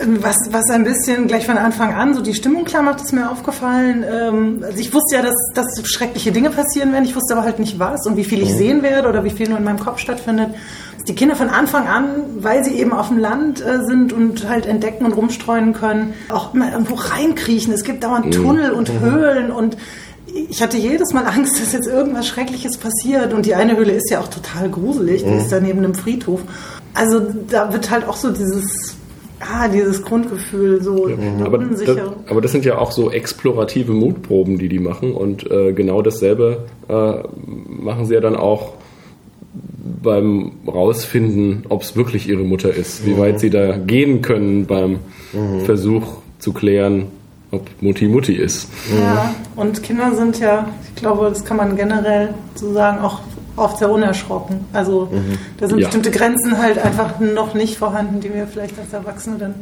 Speaker 5: Was, was ein bisschen gleich von Anfang an so die Stimmung klar macht, ist mir aufgefallen. Ähm, also ich wusste ja, dass, dass schreckliche Dinge passieren werden. Ich wusste aber halt nicht was und wie viel ich sehen werde oder wie viel nur in meinem Kopf stattfindet. Dass die Kinder von Anfang an, weil sie eben auf dem Land äh, sind und halt entdecken und rumstreuen können, auch immer irgendwo reinkriechen. Es gibt dauernd Tunnel und Höhlen und ich hatte jedes Mal Angst, dass jetzt irgendwas Schreckliches passiert. Und die eine Höhle ist ja auch total gruselig. Die ist da neben einem Friedhof. Also da wird halt auch so dieses, ah, dieses Grundgefühl, so eine
Speaker 1: Aber das, aber das sind ja auch so explorative Mutproben, die die machen. Und äh, genau dasselbe äh, machen sie ja dann auch beim Rausfinden, ob es wirklich ihre Mutter ist. Wie weit sie da gehen können beim Versuch zu klären, ob Mutti Mutti ist.
Speaker 5: Ja, und Kinder sind ja, ich glaube, das kann man generell so sagen, auch oft sehr unerschrocken. Also da sind
Speaker 1: Ja.
Speaker 5: bestimmte Grenzen halt einfach noch nicht vorhanden, die wir vielleicht als Erwachsene dann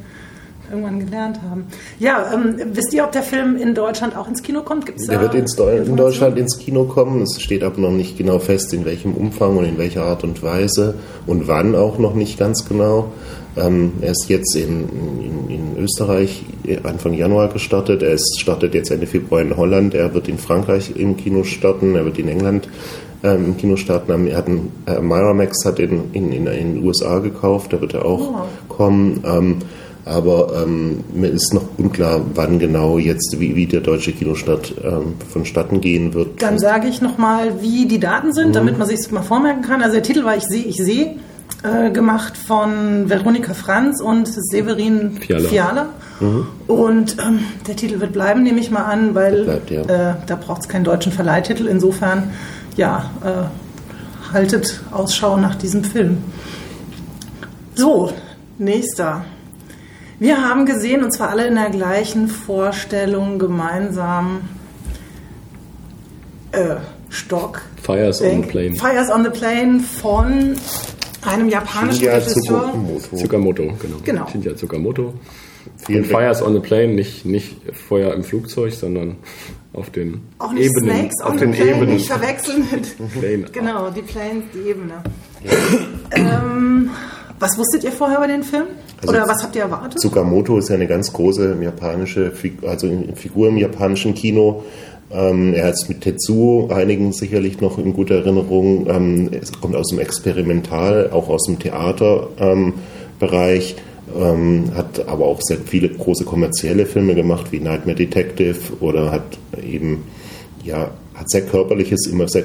Speaker 5: irgendwann gelernt haben. Ja, ähm, wisst ihr, ob der Film in Deutschland auch ins Kino kommt? Gibt's
Speaker 6: Der
Speaker 5: da
Speaker 6: wird ins in? Deutschland ins Kino kommen. Es steht aber noch nicht genau fest, in welchem Umfang und in welcher Art und Weise und wann auch noch nicht ganz genau. Ähm, er ist jetzt in, in, in Österreich Anfang Januar gestartet. Er ist, startet jetzt Ende Februar in Holland. Er wird in Frankreich im Kino starten. Er wird in England ähm, im Kino starten. Er hat einen, äh, Miramax hat in, in, in, in den USA gekauft. Da wird er auch
Speaker 5: Oh.
Speaker 6: kommen. Ähm, aber ähm, mir ist noch unklar, wann genau jetzt, wie, wie der deutsche Kinostart ähm, vonstatten gehen wird.
Speaker 5: Dann sage ich nochmal, wie die Daten sind, damit man sich es mal vormerken kann. Also der Titel war Ich sehe, ich sehe, äh, gemacht von Veronika Franz und Severin
Speaker 7: Fiala.
Speaker 5: Fiala. Und ähm, der Titel wird bleiben, nehme ich mal an, weil
Speaker 6: bleibt, ja.
Speaker 5: äh, da braucht es keinen deutschen Verleihtitel. Insofern, ja, äh, haltet Ausschau nach diesem Film. So, nächster. Wir haben gesehen, und zwar alle in der gleichen Vorstellung gemeinsam, äh, Stock.
Speaker 7: Fires on the
Speaker 5: Bank-
Speaker 7: Plane.
Speaker 5: Fires on the Plane von einem japanischen
Speaker 6: Shinya
Speaker 5: Regisseur.
Speaker 6: Tsukamoto.
Speaker 7: Tsukamoto, genau.
Speaker 5: Genau.
Speaker 7: Shinya Tsukamoto.
Speaker 6: Vielen
Speaker 7: Und Fires on the Plane, nicht, nicht Feuer im Flugzeug, sondern auf den
Speaker 5: Auch nicht
Speaker 7: Ebenen.
Speaker 5: Snakes
Speaker 7: auf den
Speaker 5: Plane,
Speaker 7: Ebenen.
Speaker 5: nicht verwechseln mit.
Speaker 7: Plane.
Speaker 5: Genau, die Planes, die Ebene. ähm, was wusstet ihr vorher über den Film?
Speaker 6: Also
Speaker 5: Oder was habt ihr erwartet?
Speaker 6: Tsukamoto ist ja eine ganz große japanische Figur, also Figur im japanischen Kino. Ähm, er ist mit Tetsuo einigen sicherlich noch in guter Erinnerung. Ähm, es kommt aus dem Experimental, auch aus dem Theaterbereich. Ähm. Ähm, hat aber auch sehr viele große kommerzielle Filme gemacht, wie Nightmare Detective oder hat eben, ja, hat sehr körperliches, immer sehr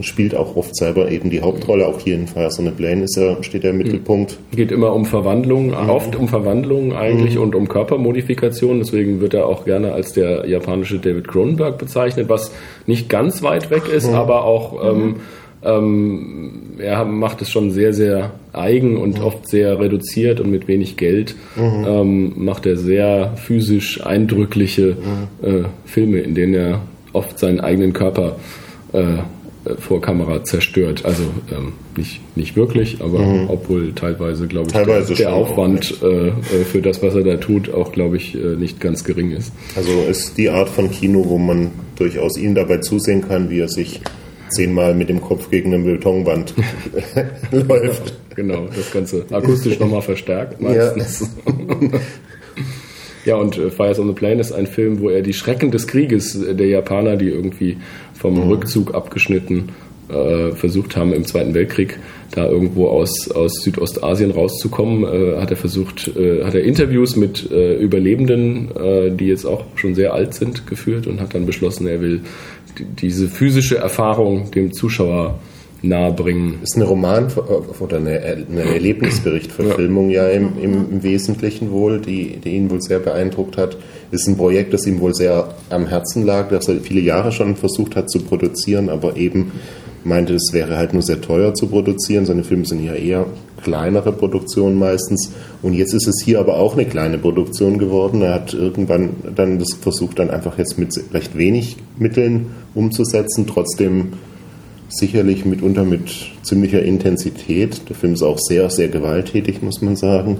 Speaker 6: spielt auch oft selber eben die Hauptrolle. Auch hier in Fires on the Plane ist er, steht er im Mittelpunkt.
Speaker 7: Geht immer um Verwandlung,
Speaker 6: Mhm.
Speaker 7: oft um Verwandlung eigentlich und um Körpermodifikation. Deswegen wird er auch gerne als der japanische David Cronenberg bezeichnet, was nicht ganz weit weg ist,
Speaker 6: Mhm.
Speaker 7: aber auch ähm, ähm, er macht es schon sehr, sehr eigen und
Speaker 6: Mhm.
Speaker 7: oft sehr reduziert und mit wenig Geld ähm, macht er sehr physisch eindrückliche
Speaker 6: Mhm.
Speaker 7: äh, Filme, in denen er oft seinen eigenen Körper äh, vor Kamera zerstört. Also ähm, nicht, nicht wirklich, aber obwohl teilweise, glaube ich,
Speaker 6: Mhm. Teilweise
Speaker 7: der, der Aufwand äh, äh, für das, was er da tut, auch, glaube ich, äh, nicht ganz gering ist.
Speaker 6: Also ist die Art von Kino, wo man durchaus ihm dabei zusehen kann, wie er sich zehnmal mit dem Kopf gegen eine Betonwand läuft.
Speaker 7: Genau, das Ganze akustisch nochmal verstärkt meistens. Ja, und äh, Fires on the Plane ist ein Film, wo er die Schrecken des Krieges äh, der Japaner, die irgendwie vom Rückzug abgeschnitten äh, versucht haben im Zweiten Weltkrieg, da irgendwo aus, aus Südostasien rauszukommen, äh, hat er versucht, äh, hat er Interviews mit äh, Überlebenden, die jetzt auch schon sehr alt sind, geführt und hat dann beschlossen, er will diese physische Erfahrung dem Zuschauer nahebringen.
Speaker 6: Ist eine Roman- oder eine, eine Erlebnisberichtverfilmung ja, im, im, im Wesentlichen wohl, die, die ihn wohl sehr beeindruckt hat. Ist ein Projekt, das ihm wohl sehr am Herzen lag, das er viele Jahre schon versucht hat zu produzieren, aber eben meinte, es wäre halt nur sehr teuer zu produzieren. Seine Filme sind ja eher kleinere Produktionen meistens. Und jetzt ist es hier aber auch eine kleine Produktion geworden. Er hat irgendwann dann das versucht, dann einfach jetzt mit recht wenig Mitteln umzusetzen, trotzdem sicherlich mitunter mit ziemlicher Intensität. Der Film ist auch sehr, sehr gewalttätig, muss man sagen.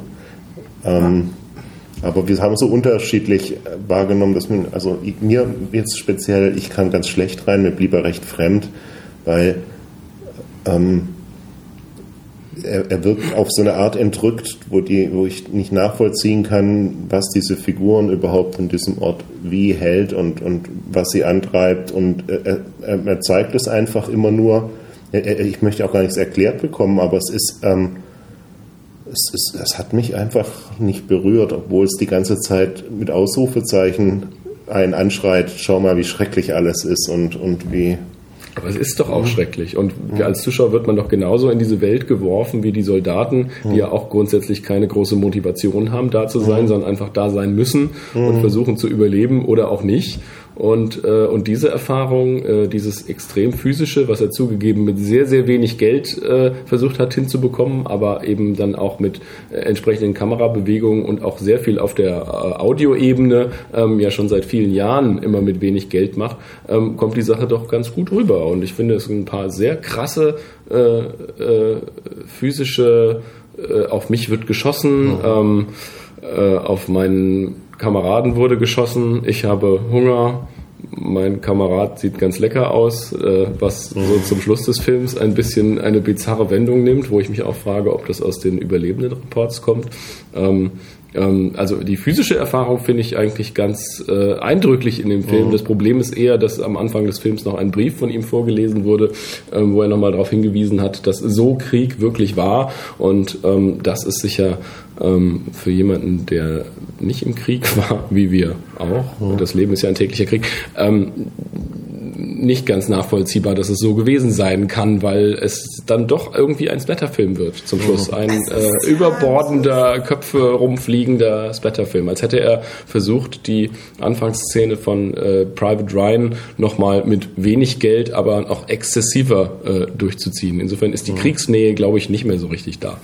Speaker 6: Ähm, aber wir haben so unterschiedlich äh, wahrgenommen, dass man, also mir jetzt speziell, ich kam ganz schlecht rein, mir blieb er recht fremd, weil ähm, er, er wirkt auf so eine Art entrückt, wo, die, wo ich nicht nachvollziehen kann, was diese Figuren überhaupt in diesem Ort wie hält und, und was sie antreibt. Und er, er, zeigt es einfach immer nur. Ich möchte auch gar nichts erklärt bekommen, aber es ist, ähm, es, ist, es hat mich einfach nicht berührt, obwohl es die ganze Zeit mit Ausrufezeichen einen anschreit, schau mal, wie schrecklich alles ist und, und wie,
Speaker 7: Aber es ist doch auch schrecklich. Und als Zuschauer wird man doch genauso in diese Welt geworfen wie die Soldaten, die ja auch grundsätzlich keine große Motivation haben, da zu sein, sondern einfach da sein müssen und versuchen zu überleben oder auch nicht. Und, äh, und diese Erfahrung, äh, dieses extrem physische, was er zugegeben mit sehr, sehr wenig Geld äh, versucht hat hinzubekommen, aber eben dann auch mit äh, entsprechenden Kamerabewegungen und auch sehr viel auf der äh, Audioebene ähm, ja schon seit vielen Jahren immer mit wenig Geld macht, ähm, kommt die Sache doch ganz gut rüber. Und ich finde, es sind ein paar sehr krasse äh, physische, auf mich wird geschossen. Ähm, äh, auf meinen Kameraden wurde geschossen, ich habe Hunger, mein Kamerad sieht ganz lecker aus, äh, was so zum Schluss des Films ein bisschen eine bizarre Wendung nimmt, wo ich mich auch frage, ob das aus den überlebenden Reports kommt. Ähm, also die physische Erfahrung finde ich eigentlich ganz äh, eindrücklich in dem Film. Das Problem ist eher, dass am Anfang des Films noch ein Brief von ihm vorgelesen wurde, ähm, wo er nochmal darauf hingewiesen hat, dass so Krieg wirklich war. Und ähm, das ist sicher ähm, für jemanden, der nicht im Krieg war, wie wir auch, und das Leben ist ja ein täglicher Krieg, ähm, nicht ganz nachvollziehbar, dass es so gewesen sein kann, weil es dann doch irgendwie ein Splatterfilm wird zum Schluss. Ein äh, überbordender, Köpfe rumfliegender Splatterfilm. Als hätte er versucht, die Anfangsszene von äh, Private Ryan nochmal mit wenig Geld, aber auch exzessiver äh, durchzuziehen. Insofern ist die Kriegsnähe, glaube ich, nicht mehr so richtig da.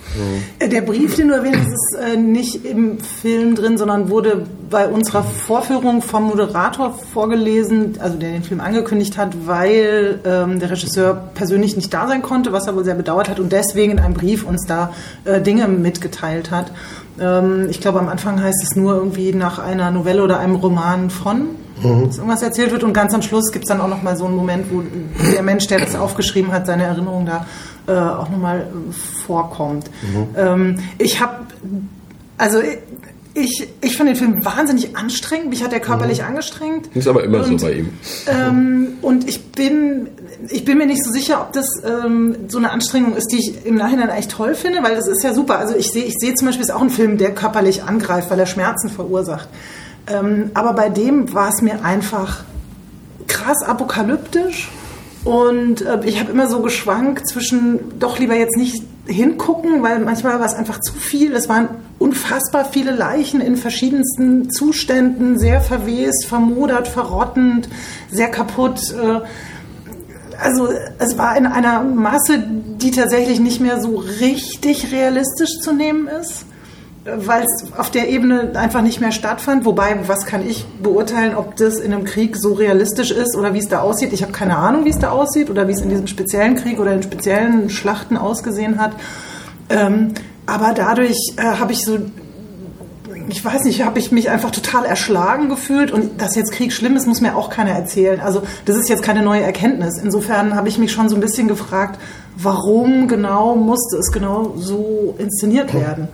Speaker 5: Äh, Der Brief, den du erwähnt hast, ist äh, nicht im Film drin, sondern wurde bei unserer Vorführung vom Moderator vorgelesen, also der den Film angekündigt hat, weil ähm, der Regisseur persönlich nicht da sein konnte, was er wohl sehr bedauert hat und deswegen in einem Brief uns da äh, Dinge mitgeteilt hat. Ähm, ich glaube, am Anfang heißt es nur irgendwie nach einer Novelle oder einem Roman von, dass irgendwas erzählt wird und ganz am Schluss gibt es dann auch nochmal so einen Moment, wo der Mensch, der das aufgeschrieben hat, seine Erinnerung da äh, auch nochmal vorkommt. Ähm, ich habe, also ich, ich fand den Film wahnsinnig anstrengend. Mich hat er körperlich angestrengt.
Speaker 7: Ist aber immer
Speaker 5: Und,
Speaker 7: so bei ihm.
Speaker 5: Ähm, und ich bin, ich bin mir nicht so sicher, ob das ähm, so eine Anstrengung ist, die ich im Nachhinein eigentlich toll finde, weil das ist ja super. Also ich sehe ich sehe zum Beispiel, ist auch ein Film, der körperlich angreift, weil er Schmerzen verursacht. Ähm, aber bei dem war es mir einfach krass apokalyptisch und äh, ich habe immer so geschwankt zwischen doch lieber jetzt nicht hingucken, weil manchmal war es einfach zu viel. Es waren unfassbar viele Leichen in verschiedensten Zuständen, sehr verwest, vermodert, verrottend, sehr kaputt. Äh, also es war in einer Masse, die tatsächlich nicht mehr so richtig realistisch zu nehmen ist weil es auf der Ebene einfach nicht mehr stattfand. Wobei, was kann ich beurteilen, ob das in einem Krieg so realistisch ist oder wie es da aussieht? Ich habe keine Ahnung, wie es da aussieht oder wie es in diesem speziellen Krieg oder in speziellen Schlachten ausgesehen hat. Ähm, aber dadurch äh, habe ich so, ich weiß nicht, habe ich mich einfach total erschlagen gefühlt und dass jetzt Krieg schlimm ist, muss mir auch keiner erzählen. Also das ist jetzt keine neue Erkenntnis. Insofern habe ich mich schon so ein bisschen gefragt, warum genau musste es genau so inszeniert werden?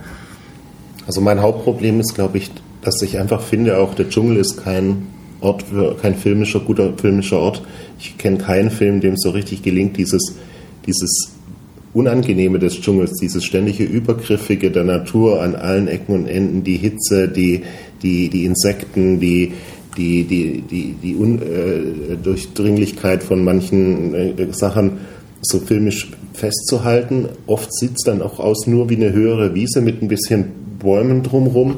Speaker 6: Also mein Hauptproblem ist, glaube ich, dass ich einfach finde, auch der Dschungel ist kein Ort, für, kein filmischer, guter filmischer Ort. Ich kenne keinen Film, dem es so richtig gelingt, dieses, dieses Unangenehme des Dschungels, dieses ständige Übergriffige der Natur an allen Ecken und Enden, die Hitze, die, die, die Insekten, die, die, die, die, die Undurchdringlichkeit von manchen äh, Sachen so filmisch festzuhalten. Oft sieht es dann auch aus nur wie eine höhere Wiese mit ein bisschen Bäumen drumherum.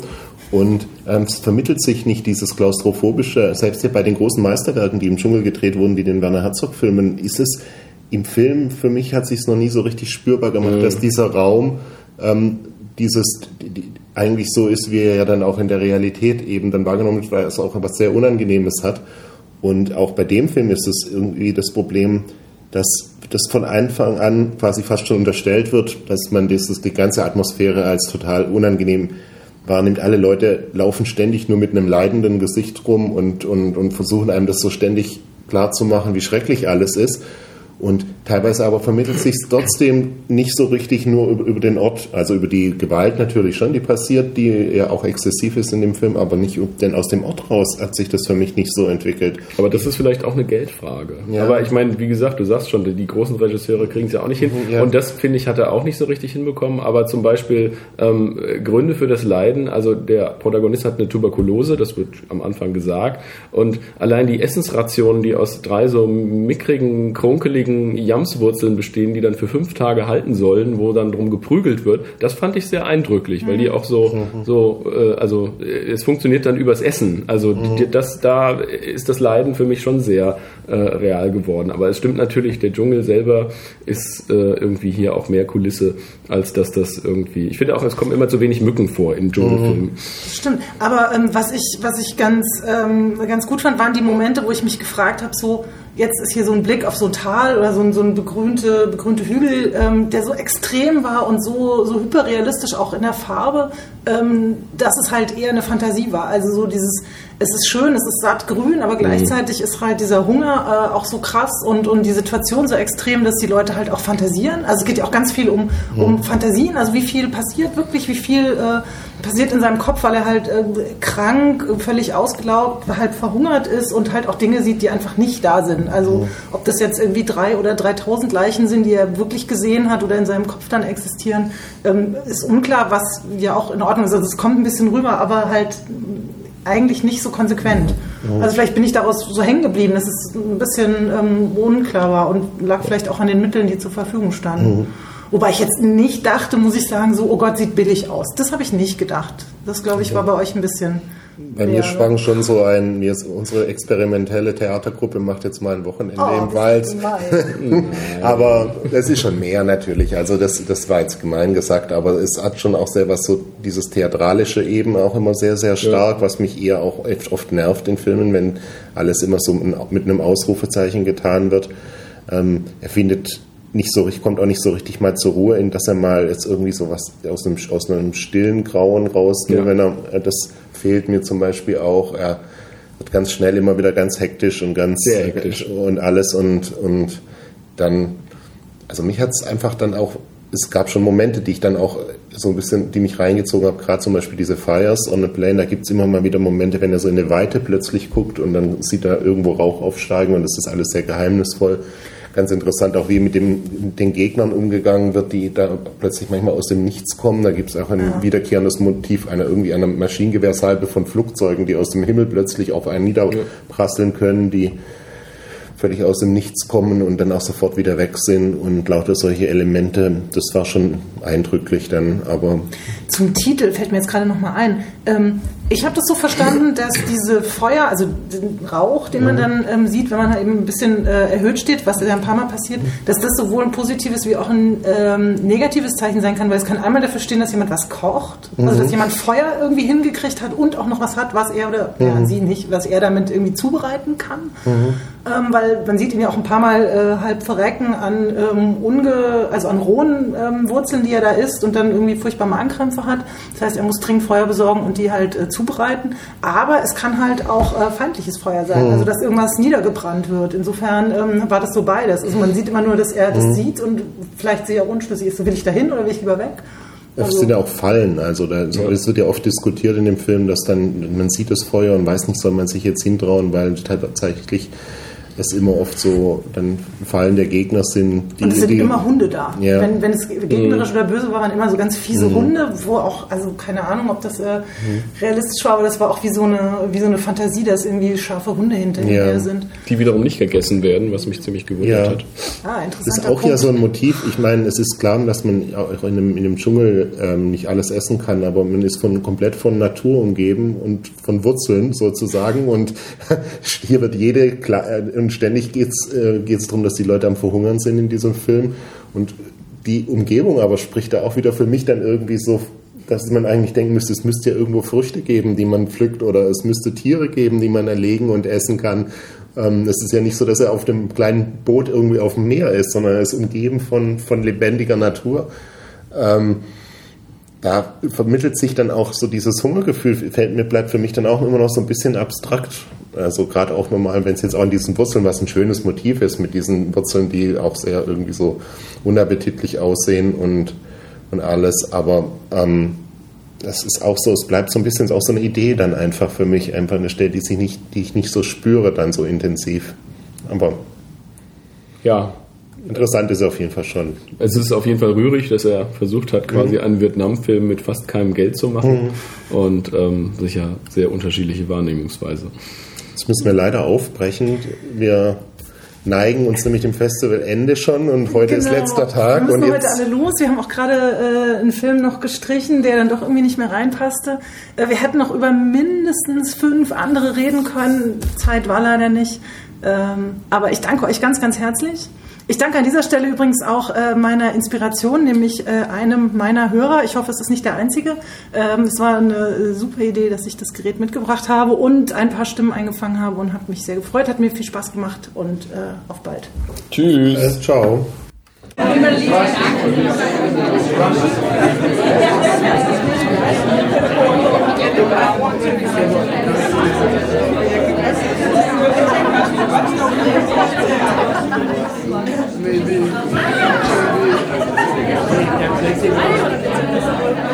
Speaker 6: Und ähm, es vermittelt sich nicht dieses klaustrophobische, selbst ja bei den großen Meisterwerken, die im Dschungel gedreht wurden, wie den Werner Herzog-Filmen, ist es im Film, für mich hat sich noch nie so richtig spürbar gemacht, dass dieser Raum ähm, dieses die, die, eigentlich so ist, wie er ja dann auch in der Realität eben dann wahrgenommen wird, weil es auch etwas sehr Unangenehmes hat. Und auch bei dem Film ist es irgendwie das Problem, dass das von Anfang an quasi fast schon unterstellt wird, dass man dieses, die ganze Atmosphäre als total unangenehm wahrnimmt. Alle Leute laufen ständig nur mit einem leidenden Gesicht rum und, und, und versuchen einem das so ständig klar zu machen, wie schrecklich alles ist. Und teilweise aber vermittelt sich trotzdem nicht so richtig nur über, über, den Ort, also über die Gewalt natürlich schon, die passiert, die ja auch exzessiv ist in dem Film, aber nicht, denn aus dem Ort raus hat sich das für mich nicht so entwickelt.
Speaker 7: Aber das ist vielleicht auch eine Geldfrage.
Speaker 6: Ja.
Speaker 7: Aber ich meine, wie gesagt, du sagst schon, die großen Regisseure kriegen es ja auch nicht hin.
Speaker 6: Ja.
Speaker 7: Und das, finde ich, hat er auch nicht so richtig hinbekommen. Aber zum Beispiel ähm, Gründe für das Leiden, also der Protagonist hat eine Tuberkulose, das wird am Anfang gesagt. Und allein die Essensrationen, die aus drei so mickrigen, krunkeligen Jamswurzeln bestehen, die dann für fünf Tage halten sollen, wo dann drum geprügelt wird. Das fand ich sehr eindrücklich, weil die auch so, so, äh, also äh, es funktioniert dann übers Essen. Also die, das, da ist das Leiden für mich schon sehr äh, real geworden. Aber es stimmt natürlich, der Dschungel selber ist äh, irgendwie hier auch mehr Kulisse, als dass das irgendwie. Ich finde auch, es kommen immer zu wenig Mücken vor in Dschungelfilmen.
Speaker 5: Stimmt, aber ähm, was ich, was ich ganz, ähm, ganz gut fand, waren die Momente, wo ich mich gefragt habe, so, jetzt ist hier so ein Blick auf so ein Tal oder so ein, so ein begrünte, begrünte Hügel, ähm, der so extrem war und so, so hyperrealistisch auch in der Farbe, ähm, dass es halt eher eine Fantasie war. Also so dieses, es ist schön, es ist satt grün, aber gleichzeitig ist halt dieser Hunger äh, auch so krass und, und die Situation so extrem, dass die Leute halt auch fantasieren. Also es geht ja auch ganz viel um, um Fantasien, also wie viel passiert wirklich, wie viel äh, passiert in seinem Kopf, weil er halt äh, krank, völlig ausgelaugt, halb verhungert ist und halt auch Dinge sieht, die einfach nicht da sind. Also ob das jetzt irgendwie drei oder 3000 Leichen sind, die er wirklich gesehen hat oder in seinem Kopf dann existieren, ähm, ist unklar, was ja auch in Ordnung ist. Also es kommt ein bisschen rüber, aber halt eigentlich nicht so konsequent. Also vielleicht bin ich daraus so hängen geblieben, dass es ein bisschen ähm, unklar war und lag vielleicht auch an den Mitteln, die zur Verfügung standen. Wobei ich jetzt nicht dachte, muss ich sagen, so, oh Gott, sieht billig aus. Das habe ich nicht gedacht. Das, glaube ich, war bei euch ein bisschen.
Speaker 6: Bei mir
Speaker 5: mehr,
Speaker 6: schwang schon so ein, mir ist unsere experimentelle Theatergruppe macht jetzt mal ein Wochenende
Speaker 5: Oh,
Speaker 6: im Wald. Aber das ist schon mehr natürlich. Also das, das war jetzt gemein gesagt, aber es hat schon auch sehr was so dieses theatralische eben auch immer sehr, sehr stark, was mich eher auch oft- oft nervt in Filmen, wenn alles immer so mit einem Ausrufezeichen getan wird. Ähm, er findet nicht so kommt auch nicht so richtig mal zur Ruhe, in dass er mal jetzt irgendwie so was aus einem, aus einem stillen Grauen raus, nur
Speaker 1: Ja.
Speaker 6: wenn er, äh, das fehlt mir zum Beispiel auch, er wird ganz schnell immer wieder ganz hektisch und ganz
Speaker 1: Sehr hektisch.
Speaker 6: und alles und, und dann, also mich hat es einfach dann auch, es gab schon Momente, die ich dann auch so ein bisschen, die mich reingezogen habe, gerade zum Beispiel diese Fires on a Plane, da gibt es immer mal wieder Momente, wenn er so in eine Weite plötzlich guckt und dann sieht er irgendwo Rauch aufsteigen und das ist alles sehr geheimnisvoll. Ganz interessant auch, wie mit, dem, mit den Gegnern umgegangen wird, die da plötzlich manchmal aus dem Nichts kommen. Da gibt es auch ein wiederkehrendes Motiv einer irgendwie einer Maschinengewehrsalbe von Flugzeugen, die aus dem Himmel plötzlich auf einen niederprasseln können, die völlig aus dem Nichts kommen und dann auch sofort wieder weg sind und lauter solche Elemente. Das war schon eindrücklich dann, aber
Speaker 5: Zum Titel fällt mir jetzt gerade nochmal ein. Ähm, ich habe das so verstanden, dass diese Feuer, also den Rauch, den man dann ähm, sieht, wenn man eben ein bisschen äh, erhöht steht, was ja ein paar Mal passiert, dass das sowohl ein positives wie auch ein ähm, negatives Zeichen sein kann, weil es kann einmal dafür stehen, dass jemand was kocht, also dass jemand Feuer irgendwie hingekriegt hat und auch noch was hat, was er oder ja, sie nicht, was er damit irgendwie zubereiten kann. Ähm, weil man sieht ihn ja auch ein paar Mal äh, halb verrecken an ähm, unge, also an rohen ähm, Wurzeln, die er da isst und dann irgendwie furchtbar Magenkrämpfe hat. Das heißt, er muss dringend Feuer besorgen und die halt äh, zubereiten. Aber es kann halt auch äh, feindliches Feuer sein, also dass irgendwas niedergebrannt wird. Insofern ähm, war das so beides. Also man sieht immer nur, dass er das sieht und vielleicht sehr unschlüssig ist. So, will ich dahin oder will ich lieber weg?
Speaker 6: es sind ja auch Fallen. Also da, es wird ja oft diskutiert in dem Film, dass dann man sieht das Feuer und weiß nicht, soll man sich jetzt hintrauen, weil tatsächlich es immer oft so dann Fallen der Gegner sind. Die,
Speaker 5: Und es sind
Speaker 6: die,
Speaker 5: immer Hunde da.
Speaker 6: Ja. Mhm.
Speaker 5: Wenn, wenn es gegnerisch oder böse war, waren immer so ganz fiese Hunde, wo auch, also keine Ahnung, ob das äh,
Speaker 6: Mhm.
Speaker 5: realistisch war, aber das war auch wie so eine, wie so eine Fantasie, dass irgendwie scharfe Hunde hinterher
Speaker 6: Ja.
Speaker 5: sind.
Speaker 1: Die wiederum nicht gegessen werden, was mich ziemlich gewundert
Speaker 6: Ja.
Speaker 1: hat.
Speaker 5: Ah,
Speaker 6: Das
Speaker 5: interessanter
Speaker 6: ist auch
Speaker 5: Punkt.
Speaker 6: ja so ein Motiv. Ich meine, es ist klar, dass man auch in einem, in einem Dschungel ähm, nicht alles essen kann, aber man ist von, komplett von Natur umgeben und von Wurzeln sozusagen. Und hier wird jede, klar, äh, ständig geht es äh, darum, dass die Leute am Verhungern sind in diesem Film. Und die Umgebung aber spricht da auch wieder für mich dann irgendwie so, dass man eigentlich denken müsste, es müsste ja irgendwo Früchte geben, die man pflückt, oder es müsste Tiere geben, die man erlegen und essen kann. Ähm, es ist ja nicht so, dass er auf dem kleinen Boot irgendwie auf dem Meer ist, sondern er ist umgeben von, von lebendiger Natur. Ähm, da vermittelt sich dann auch so dieses Hungergefühl, fällt mir, bleibt für mich dann auch immer noch so ein bisschen abstrakt. Also gerade auch normal, wenn es jetzt auch an diesen Wurzeln, was ein schönes Motiv ist, mit diesen Wurzeln, die auch sehr irgendwie so unappetitlich aussehen und, und alles. Aber ähm, das ist auch so, es bleibt so ein bisschen auch so eine Idee dann einfach für mich, einfach eine Stelle, die, sich nicht, die ich nicht so spüre dann so intensiv. Aber
Speaker 1: Ja,
Speaker 6: interessant ist er auf jeden Fall schon.
Speaker 1: es ist auf jeden Fall rührig, dass er versucht hat, quasi einen Vietnam-Film mit fast keinem Geld zu machen. Und ähm, sicher sehr unterschiedliche Wahrnehmungsweise.
Speaker 6: Jetzt müssen wir leider aufbrechen. Wir neigen uns nämlich dem Festivalende schon und heute ist
Speaker 5: Genau.
Speaker 6: letzter
Speaker 5: Wir
Speaker 6: Tag.
Speaker 5: müssen
Speaker 6: Und
Speaker 5: heute alle los. Wir haben auch gerade äh, einen Film noch gestrichen, der dann doch irgendwie nicht mehr reinpasste. Äh, wir hätten noch über mindestens fünf andere reden können. Zeit war leider nicht. Ähm, aber ich danke euch ganz, ganz herzlich. Ich danke an dieser Stelle übrigens auch äh, meiner Inspiration, nämlich äh, einem meiner Hörer. Ich hoffe, es ist nicht der einzige. Ähm, es war eine äh, super Idee, dass ich das Gerät mitgebracht habe und ein paar Stimmen eingefangen habe und habe mich sehr gefreut. Hat mir viel Spaß gemacht und äh, auf bald.
Speaker 1: Tschüss.
Speaker 6: Äh, ciao.
Speaker 2: Thank you. Maybe. Maybe.